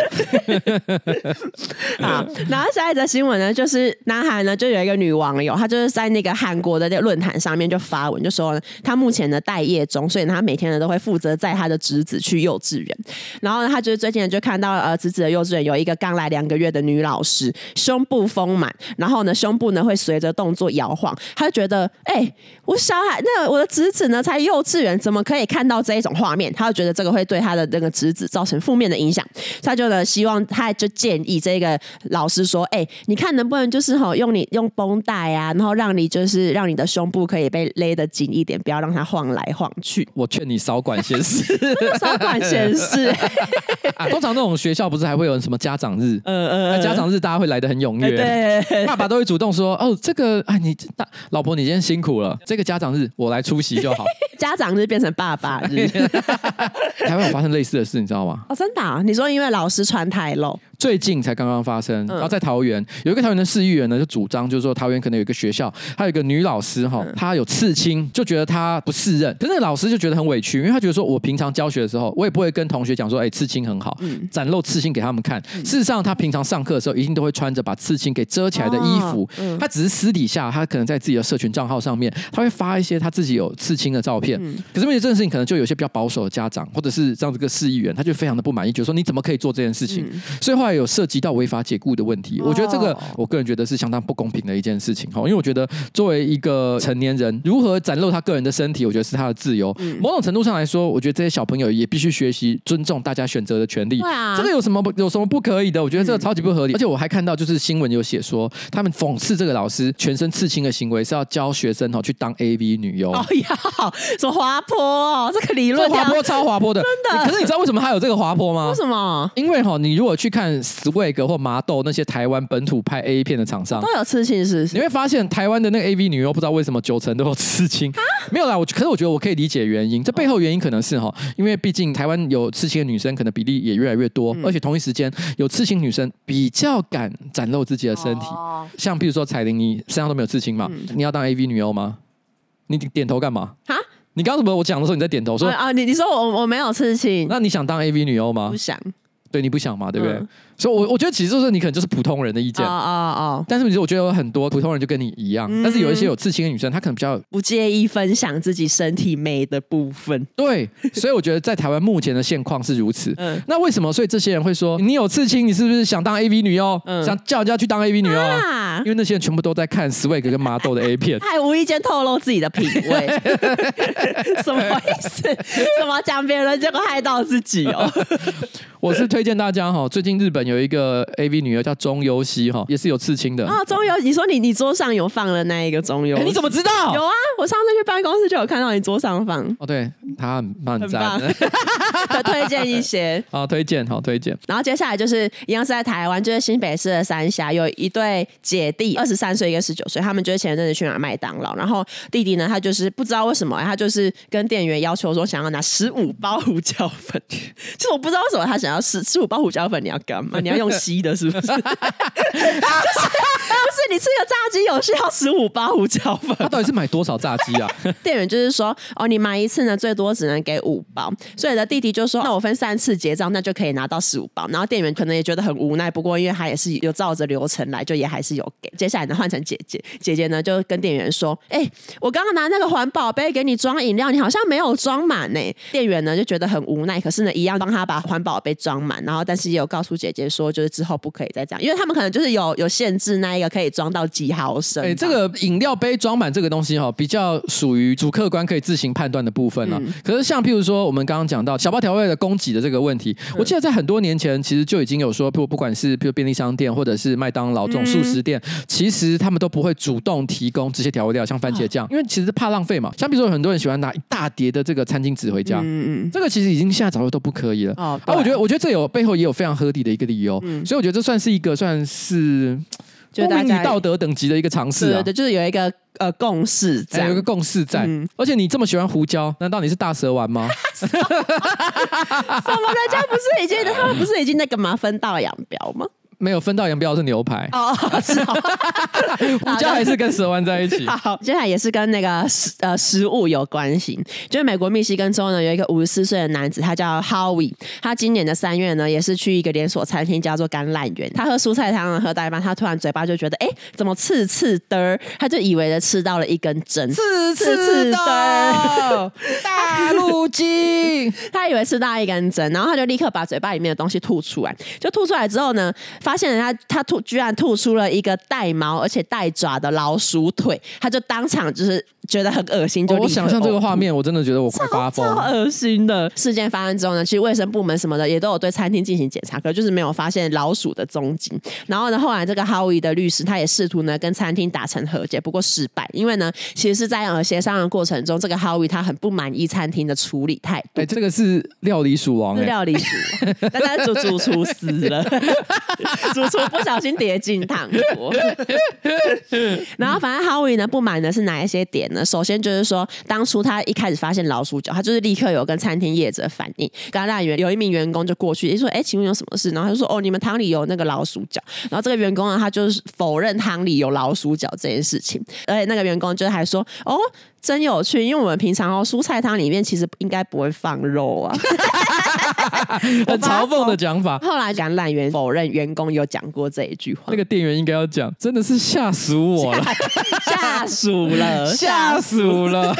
好，然后下一则新闻呢，就是南韩呢就有一个女网友，她就是在那个韩国的那个论坛上面就发文，就说她目前呢待业中，所以她每天呢都会负责载她的侄子去幼稚园。然后呢，她就是最近呢就看到呃侄子的幼稚园有一个刚来两个月的女老师，胸部丰满。然后呢，胸部呢会随着动作摇晃，他就觉得，哎、欸，我小孩，那、我的侄子呢才幼稚园，怎么可以看到这一种画面？他就觉得这个会对他的那个侄子造成负面的影响，他就呢希望，他就建议这个老师说，哎、欸，你看能不能就是吼用你用绷带啊，然后让你就是让你的胸部可以被勒得紧一点，不要让它晃来晃去。我劝你少管闲事，少管闲事。通常那种学校不是还会有什么家长日？嗯嗯，嗯家长日大家会来的很踊跃。对。爸爸都会主动说：“哦，这个啊，你大老婆，你今天辛苦了。这个家长日我来出席就好。家长日变成爸爸日，台湾有发生类似的事，你知道吗？哦，真的啊？你说因为老师穿太露？”最近才刚刚发生，然后在桃园有一个桃园的市议员呢，就主张就是说桃园可能有一个学校，还有一个女老师哈，她有刺青，就觉得她不适任。可是那个老师就觉得很委屈，因为他觉得说，我平常教学的时候，我也不会跟同学讲说，哎，刺青很好，展露刺青给他们看。事实上，他平常上课的时候一定都会穿着把刺青给遮起来的衣服。他只是私底下，他可能在自己的社群账号上面，他会发一些他自己有刺青的照片。可是为了这件事情，可能就有些比较保守的家长，或者是这样子个市议员，他就非常的不满意，觉得说你怎么可以做这件事情？所以后来有涉及到违法。解雇的问题，我觉得这个我个人觉得是相当不公平的一件事情哈，因为我觉得作为一个成年人，如何展露他个人的身体，我觉得是他的自由。某种程度上来说，我觉得这些小朋友也必须学习尊重大家选择的权利。对啊，这个有什么不有什么不可以的？我觉得这个超级不合理。而且我还看到就是新闻有写说，他们讽刺这个老师全身刺青的行为是要教学生哈去当 AV 女优。哦呀，说 滑坡哦，这个理论滑坡超滑坡的，真的。可是你知道为什么他有这个滑坡吗？为什么？因为哈，你如果去看 Swag 或麻豆那些台湾本土拍 A 片的厂商都有刺青，是不是？你会发现台湾的那个 AV 女优不知道为什么九成都有刺青，蛤没有啦。我可是我觉得我可以理解原因，这背后原因可能是哈，因为毕竟台湾有刺青的女生可能比例也越来越多，嗯、而且同一时间有刺青女生比较敢展露自己的身体，哦、像比如说彩玲，你身上都没有刺青嘛？嗯、你要当 AV 女优吗？你点头干嘛？啊？你刚刚什么？我讲的时候你在点头说啊？你你说我我没有刺青，那你想当 AV 女优吗？不想。对，你不想嘛，对不对？嗯、所以我，我我觉得其实就是你可能就是普通人的意见。哦哦哦。但是其实我觉得有很多普通人就跟你一样，嗯、但是有一些有刺青的女生，她可能比较不介意分享自己身体美的部分。对，所以我觉得在台湾目前的现况是如此。嗯。那为什么？所以这些人会说，你有刺青，你是不是想当 AV 女优？嗯。想叫人家去当 AV 女优？啊。因为那些人全部都在看 Swag 跟麻豆的 A 片，还无意间透露自己的品味，什么意思？怎么讲别人，结果害到自己哦？我是推荐大家哈，最近日本有一个 AV 女优叫中优希哈，也是有刺青的啊。中优，你说你你桌上有放了那一个中优，你怎么知道？有啊，我上次去办公室就有看到你桌上放。哦，对，他很棒，很赞。推荐一些，好推荐，好推荐。然后接下来就是一样是在台湾，就是新北市的三峡有一对姐弟，二十三岁，一个十九岁，他们就是前一阵子去买麦当劳，然后弟弟呢，他就是不知道为什么，他就是跟店员要求说想要拿十五包胡椒粉，就是我不知道为什么他想要十吃五包胡椒粉，你要干嘛？你要用吸的，是不是？不是，你吃个炸鸡有需要十五包胡椒粉？他到底是买多少炸鸡啊？店员就是说，哦，你买一次呢，最多只能给五包。所以的弟弟就说，那我分三次结账，那就可以拿到十五包。然后店员可能也觉得很无奈，不过因为他也是有照着流程来，就也还是有给。接下来呢，换成姐姐，姐姐呢就跟店员说，哎、欸，我刚刚拿那个环保杯给你装饮料，你好像没有装满呢。店员呢就觉得很无奈，可是呢，一样帮他把环保杯装满。然后，但是也有告诉姐姐说，就是之后不可以再这样，因为他们可能就是有有限制那一个可以装到几毫升。哎、欸，这个饮料杯装满这个东西哈，比较属于主客观可以自行判断的部分了。嗯、可是像譬如说我们刚刚讲到小包调味的供给的这个问题，嗯、我记得在很多年前其实就已经有说，不不管是比如便利商店或者是麦当劳这种速食店，嗯、其实他们都不会主动提供这些调味料，像番茄酱，哦、因为其实怕浪费嘛。像比如说很多人喜欢拿一大叠的这个餐巾纸回家，嗯嗯，这个其实已经现在早就都不可以了。哦，啊，我觉得我觉得这有背后也有非常合理的一个理由，嗯、所以我觉得这算是一个算是。就公民与道德等级的一个尝试啊，对，就是有一个呃共识在，有一个共识在。嗯、而且你这么喜欢胡椒，难道你是大蛇丸吗？什么？人家不是已经他们不是已经那个嘛？分道扬镳吗？没有分道扬镳是牛排。哦，是哦，胡椒还是跟蛇丸在一起。好，接下来也是跟那个食呃食物有关系，就是美国密西根州呢有一个五十四岁的男子，他叫 Howie，他今年的三月呢也是去一个连锁餐厅叫做橄榄园，他喝蔬菜汤喝到一半，他突然嘴巴就觉得哎怎么刺刺的，他就以为的吃到了一根针，刺刺刺的。大陆鸡，他以为吃到一根针，然后他就立刻把嘴巴里面的东西吐出来，就吐出来之后呢发。发现他他吐居然吐出了一个带毛而且带爪的老鼠腿，他就当场就是觉得很恶心，就、哦、我想象这个画面，我真的觉得我快发疯，超恶心的。事件发生之后呢，其实卫生部门什么的也都有对餐厅进行检查，可就是没有发现老鼠的踪迹。然后呢，后来这个 Howie 的律师他也试图呢跟餐厅达成和解，不过失败，因为呢其实是在呃协商的过程中，这个 Howie 他很不满意餐厅的处理态度。哎、欸，这个是料理鼠王、欸，是料理鼠王，但他主主厨死了。主厨不小心跌进汤锅，然后反正 Howie 呢不满的是哪一些点呢？首先就是说，当初他一开始发现老鼠脚，他就是立刻有跟餐厅业者反映。橄榄园有一名员工就过去，就说：“哎，请问有什么事？”然后他就说：“哦，你们汤里有那个老鼠脚。”然后这个员工呢，他就是否认汤里有老鼠脚这件事情，而且那个员工就还说：“哦。”真有趣，因为我们平常哦，蔬菜汤里面其实应该不会放肉啊，很嘲讽的讲法。后来橄榄园否认员工有讲过这一句话，那个店员应该要讲，真的是吓死我了，吓死了，吓死了。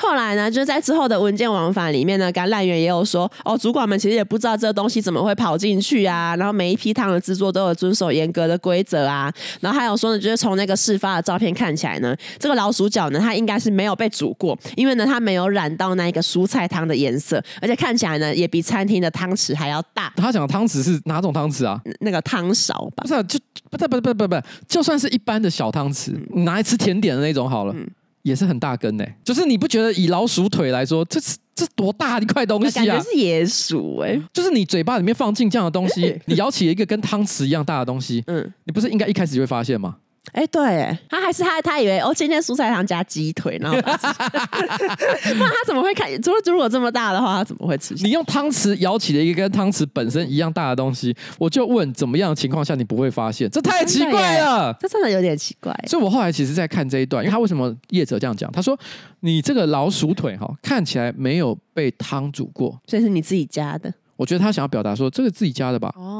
后来呢，就在之后的文件往返里面呢，橄榄园也有说，哦，主管们其实也不知道这个东西怎么会跑进去啊，然后每一批汤的制作都有遵守严格的规则啊，然后还有说呢，就是从那个事发的照片看起来呢，这个老鼠脚呢，它应该是没有被煮过，因为呢，它没有染到那一个蔬菜汤的颜色，而且看起来呢，也比餐厅的汤匙还要大。他讲的汤匙是哪种汤匙啊？那个汤勺吧？不是、啊，就不不不不就算是一般的小汤匙，你拿来吃甜点的那种好了，嗯、也是很大根呢。就是你不觉得以老鼠腿来说，这是这多大一块东西啊？感觉是野鼠哎、欸，就是你嘴巴里面放进这样的东西，你咬起一个跟汤匙一样大的东西，嗯，你不是应该一开始就会发现吗？哎，欸、对，他还是他，他以为哦，今天蔬菜汤加鸡腿，然后那 他怎么会看？如果如果这么大的话，他怎么会吃？你用汤匙舀起了一个跟汤匙本身一样大的东西，我就问，怎么样的情况下你不会发现？这太奇怪了，这真的有点奇怪。所以我后来其实，在看这一段，因为他为什么业者这样讲？他说，你这个老鼠腿哈，看起来没有被汤煮过，所以是你自己加的。我觉得他想要表达说这个自己加的吧。哦，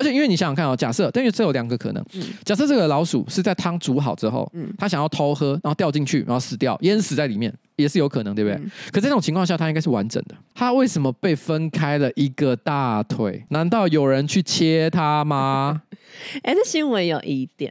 而且因为你想想看哦，假设，但是这有两个可能。嗯，假设这个老鼠是在汤煮好之后，嗯，它想要偷喝，然后掉进去，然后死掉，淹死在里面，也是有可能，对不对？嗯，可这种情况下，它应该是完整的。它为什么被分开了一个大腿？难道有人去切它吗？哎，这新闻有疑点。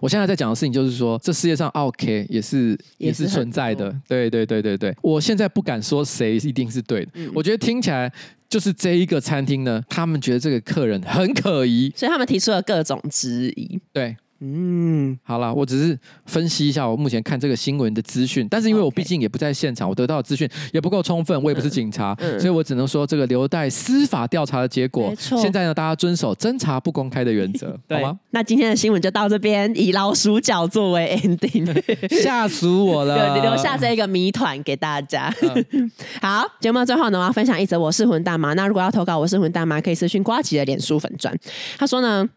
我现在在讲的事情就是说，这世界上 OK 也是也是存在的，对对对对对。我现在不敢说谁一定是对的，嗯、我觉得听起来就是这一个餐厅呢，他们觉得这个客人很可疑，所以他们提出了各种质疑。对。嗯，好了，我只是分析一下我目前看这个新闻的资讯，但是因为我毕竟也不在现场，我得到的资讯也不够充分，我也不是警察，嗯嗯、所以我只能说这个留待司法调查的结果。现在呢，大家遵守侦查不公开的原则，好吗？那今天的新闻就到这边，以老鼠脚作为 ending，吓死我了，留下这个谜团给大家。嗯、好，节目的最后呢，我要分享一则我是混蛋吗？那如果要投稿我是混蛋吗？可以私讯瓜吉的脸书粉砖。他说呢。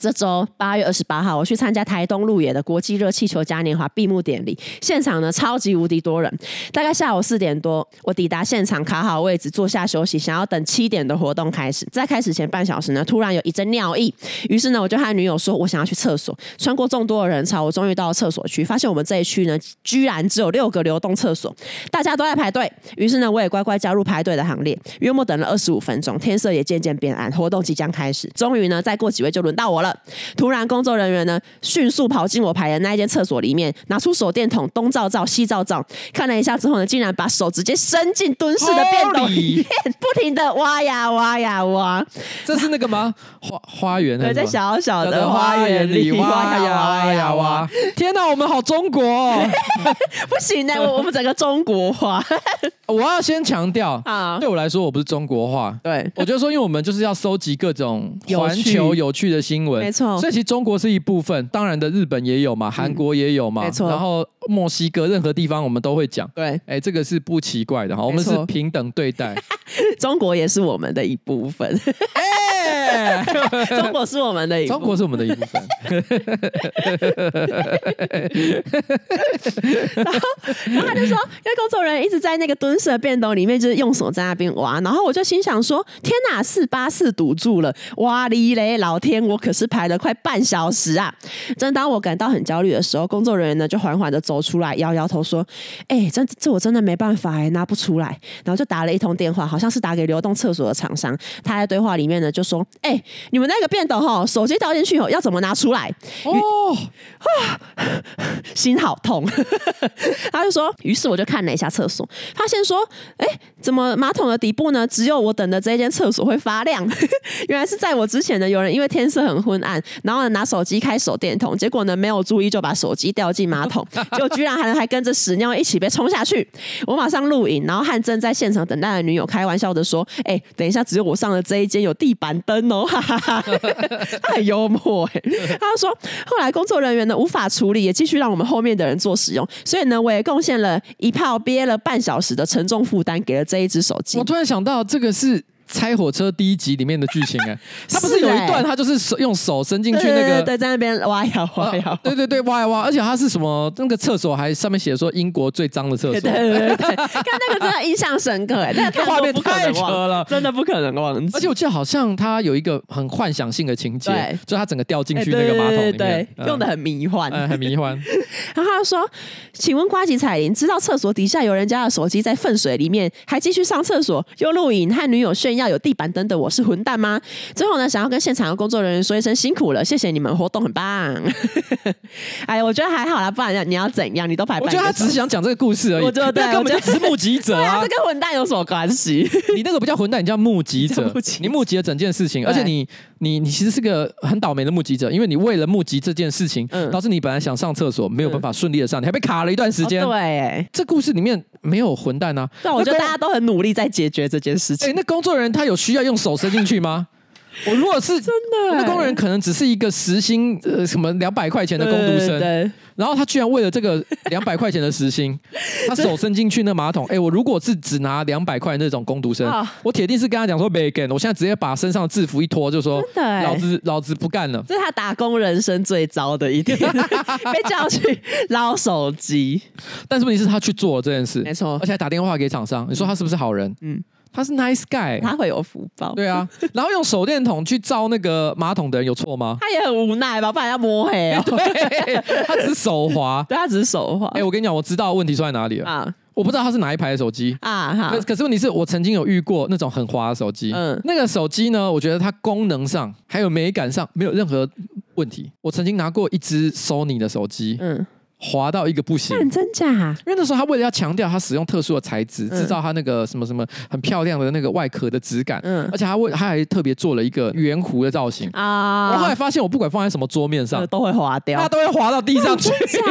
这周八月二十八号，我去参加台东鹿野的国际热气球嘉年华闭幕典礼，现场呢超级无敌多人。大概下午四点多，我抵达现场，卡好位置，坐下休息，想要等七点的活动开始。在开始前半小时呢，突然有一阵尿意，于是呢，我就和女友说，我想要去厕所。穿过众多的人潮，我终于到了厕所区，发现我们这一区呢，居然只有六个流动厕所，大家都在排队。于是呢，我也乖乖加入排队的行列。约莫等了二十五分钟，天色也渐渐变暗，活动即将开始。终于呢，再过几位就轮到我了。突然，工作人员呢迅速跑进我排的那一间厕所里面，拿出手电筒东照照西照照，看了一下之后呢，竟然把手直接伸进蹲式的便斗里面，不停的挖呀挖呀挖。这是那个吗？花花园？对，在小小的花园里挖呀挖呀挖。天哪，我们好中国哦！不行呢，我们整个中国化。我要先强调啊，对我来说，我不是中国化。对，我觉得说，因为我们就是要收集各种环球有趣的新闻，没错。所以其实中国是一部分，当然的日本也有嘛，韩国也有嘛，没错。然后墨西哥任何地方我们都会讲。对，哎，这个是不奇怪的哈，我们是平等对待。中国也 是我们的一部分。中国是我们的一，中国是我们的一部分。然后，然后他就说，因为工作人员一直在那个蹲式的便斗里面，就是用手在那边挖。然后我就心想说：天哪，四八四堵住了！哇哩嘞，老天，我可是排了快半小时啊！正当我感到很焦虑的时候，工作人员呢就缓缓的走出来，摇摇头说：哎、欸，这这我真的没办法哎，拿不出来。然后就打了一通电话，好像是打给流动厕所的厂商。他在对话里面呢就说。哎、欸，你们那个便斗哈，手机掉进去以后要怎么拿出来？哦，心好痛。他就说，于是我就看了一下厕所，发现说，哎、欸，怎么马桶的底部呢？只有我等的这间厕所会发亮。原来是在我之前呢，有人因为天色很昏暗，然后呢拿手机开手电筒，结果呢没有注意就把手机掉进马桶，就居然还还跟着屎尿一起被冲下去。我马上录影，然后和正在现场等待的女友开玩笑的说：“哎、欸，等一下，只有我上了这一间有地板灯。”哈哈哈，他很幽默哎。他说，后来工作人员呢无法处理，也继续让我们后面的人做使用。所以呢，我也贡献了一炮憋了半小时的沉重负担，给了这一只手机。我突然想到，这个是。拆火车第一集里面的剧情哎，他不是有一段他就是手用手伸进去那个对，在那边挖呀挖呀，对对对挖呀挖，而且他是什么那个厕所还上面写说英国最脏的厕所，对对对，看那个真的印象深刻哎，那个 画面太扯了，真的不可能忘记。而且我记得好像他有一个很幻想性的情节，就他整个掉进去那个马桶里面，用的很迷幻，嗯很迷幻。然后他说：“请问瓜吉彩铃，知道厕所底下有人家的手机在粪水里面，还继续上厕所又录影和女友炫耀有地板等等我是混蛋吗？最后呢，想要跟现场的工作人员说一声辛苦了，谢谢你们活动很棒。哎，我觉得还好啦，不然你要怎样？你都排。我觉得他只是想讲这个故事而已。我觉得对，根本就只是目击者 啊，这跟混蛋有什么关系？你那个不叫混蛋，你叫目击者。你目击了整件事情，而且你你你其实是个很倒霉的目击者，因为你为了目击这件事情，导致你本来想上厕所没有办法顺利的上，你还被卡了一段时间。对，这故事里面没有混蛋啊。但我觉得大家都很努力在解决这件事情。哎，那工作人员他有。需要用手伸进去吗？我如果是真的，那工人可能只是一个时薪呃什么两百块钱的工读生，对，然后他居然为了这个两百块钱的时薪，他手伸进去那马桶。哎，我如果是只拿两百块那种工读生，我铁定是跟他讲说没干，我现在直接把身上的制服一脱，就说老子老子不干了。这是他打工人生最糟的一天，被叫去捞手机。但是问题是，他去做了这件事，没错，而且还打电话给厂商。你说他是不是好人？嗯。他是 nice guy，他会有福报。对啊，然后用手电筒去照那个马桶的人有错吗？他也很无奈吧，不然要摸黑 他只是手滑，对，他只是手滑。哎，我跟你讲，我知道问题出在哪里了啊！我不知道他是哪一排的手机啊，可可是问题是我曾经有遇过那种很滑的手机，嗯，那个手机呢，我觉得它功能上还有美感上没有任何问题。我曾经拿过一支 Sony 的手机，嗯。滑到一个不行，真假？因为那时候他为了要强调他使用特殊的材质，制造他那个什么什么很漂亮的那个外壳的质感，嗯，而且他为他还特别做了一个圆弧的造型啊。我后来发现，我不管放在什么桌面上，都会滑掉，它都会滑到地上去。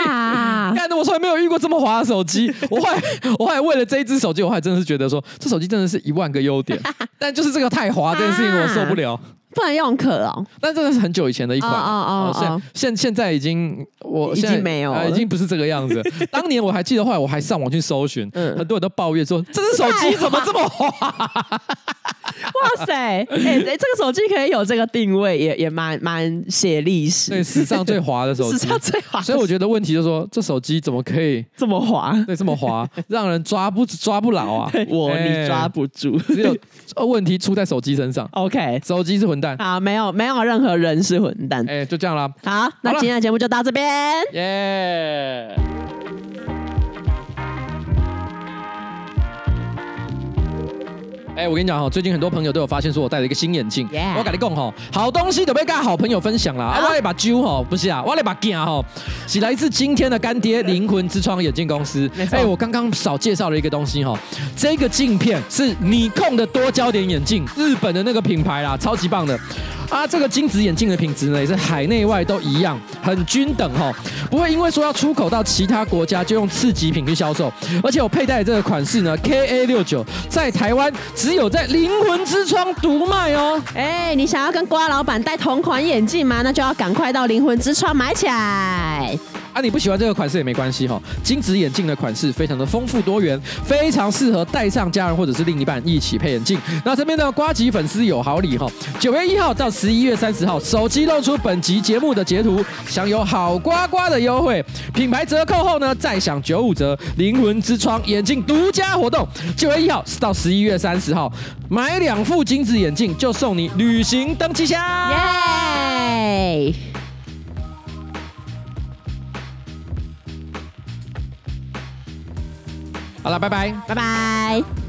看的我从来没有遇过这么滑的手机。我后来我后来为了这一只手机，我还真的是觉得说，这手机真的是一万个优点，但就是这个太滑这件事情我受不了。不能用可哦，但真的是很久以前的一款，哦哦哦，现现现在已经我已经没有了，已经不是这个样子。当年我还记得，后来我还上网去搜寻，很多人都抱怨说，这只手机怎么这么滑？哇塞，哎哎，这个手机可以有这个定位，也也蛮蛮写历史，对，史上最滑的手机，史上最滑。所以我觉得问题就是说，这手机怎么可以这么滑？对，这么滑，让人抓不抓不牢啊！我你抓不住，只有问题出在手机身上。OK，手机是混蛋。好，没有没有任何人是混蛋。哎，就这样了。好，那今天的节目就到这边。耶。哎，我跟你讲哈，最近很多朋友都有发现说我戴了一个新眼镜。我跟你讲哈，好东西都被跟好朋友分享了。啊，我来把揪哈，不是啊，我来把镜哈，是来自今天的干爹灵魂之窗眼镜公司。哎，我刚刚少介绍了一个东西哈，这个镜片是尼控的多焦点眼镜，日本的那个品牌啦，超级棒的。啊，这个金子眼镜的品质呢，也是海内外都一样，很均等哈，不会因为说要出口到其他国家就用次级品去销售。而且我佩戴的这个款式呢，KA 六九，在台湾只有在灵魂之窗独卖哦。哎，你想要跟瓜老板戴同款眼镜吗？那就要赶快到灵魂之窗买起来。啊，你不喜欢这个款式也没关系哈，金子眼镜的款式非常的丰富多元，非常适合带上家人或者是另一半一起配眼镜。那这边的瓜吉粉丝有好礼哈，九月一号到十一月三十号，手机露出本集节目的截图，享有好呱呱的优惠，品牌折扣后呢再享九五折。灵魂之窗眼镜独家活动，九月一号到十一月三十号，买两副金子眼镜就送你旅行登机箱。耶！好了，拜拜，拜拜。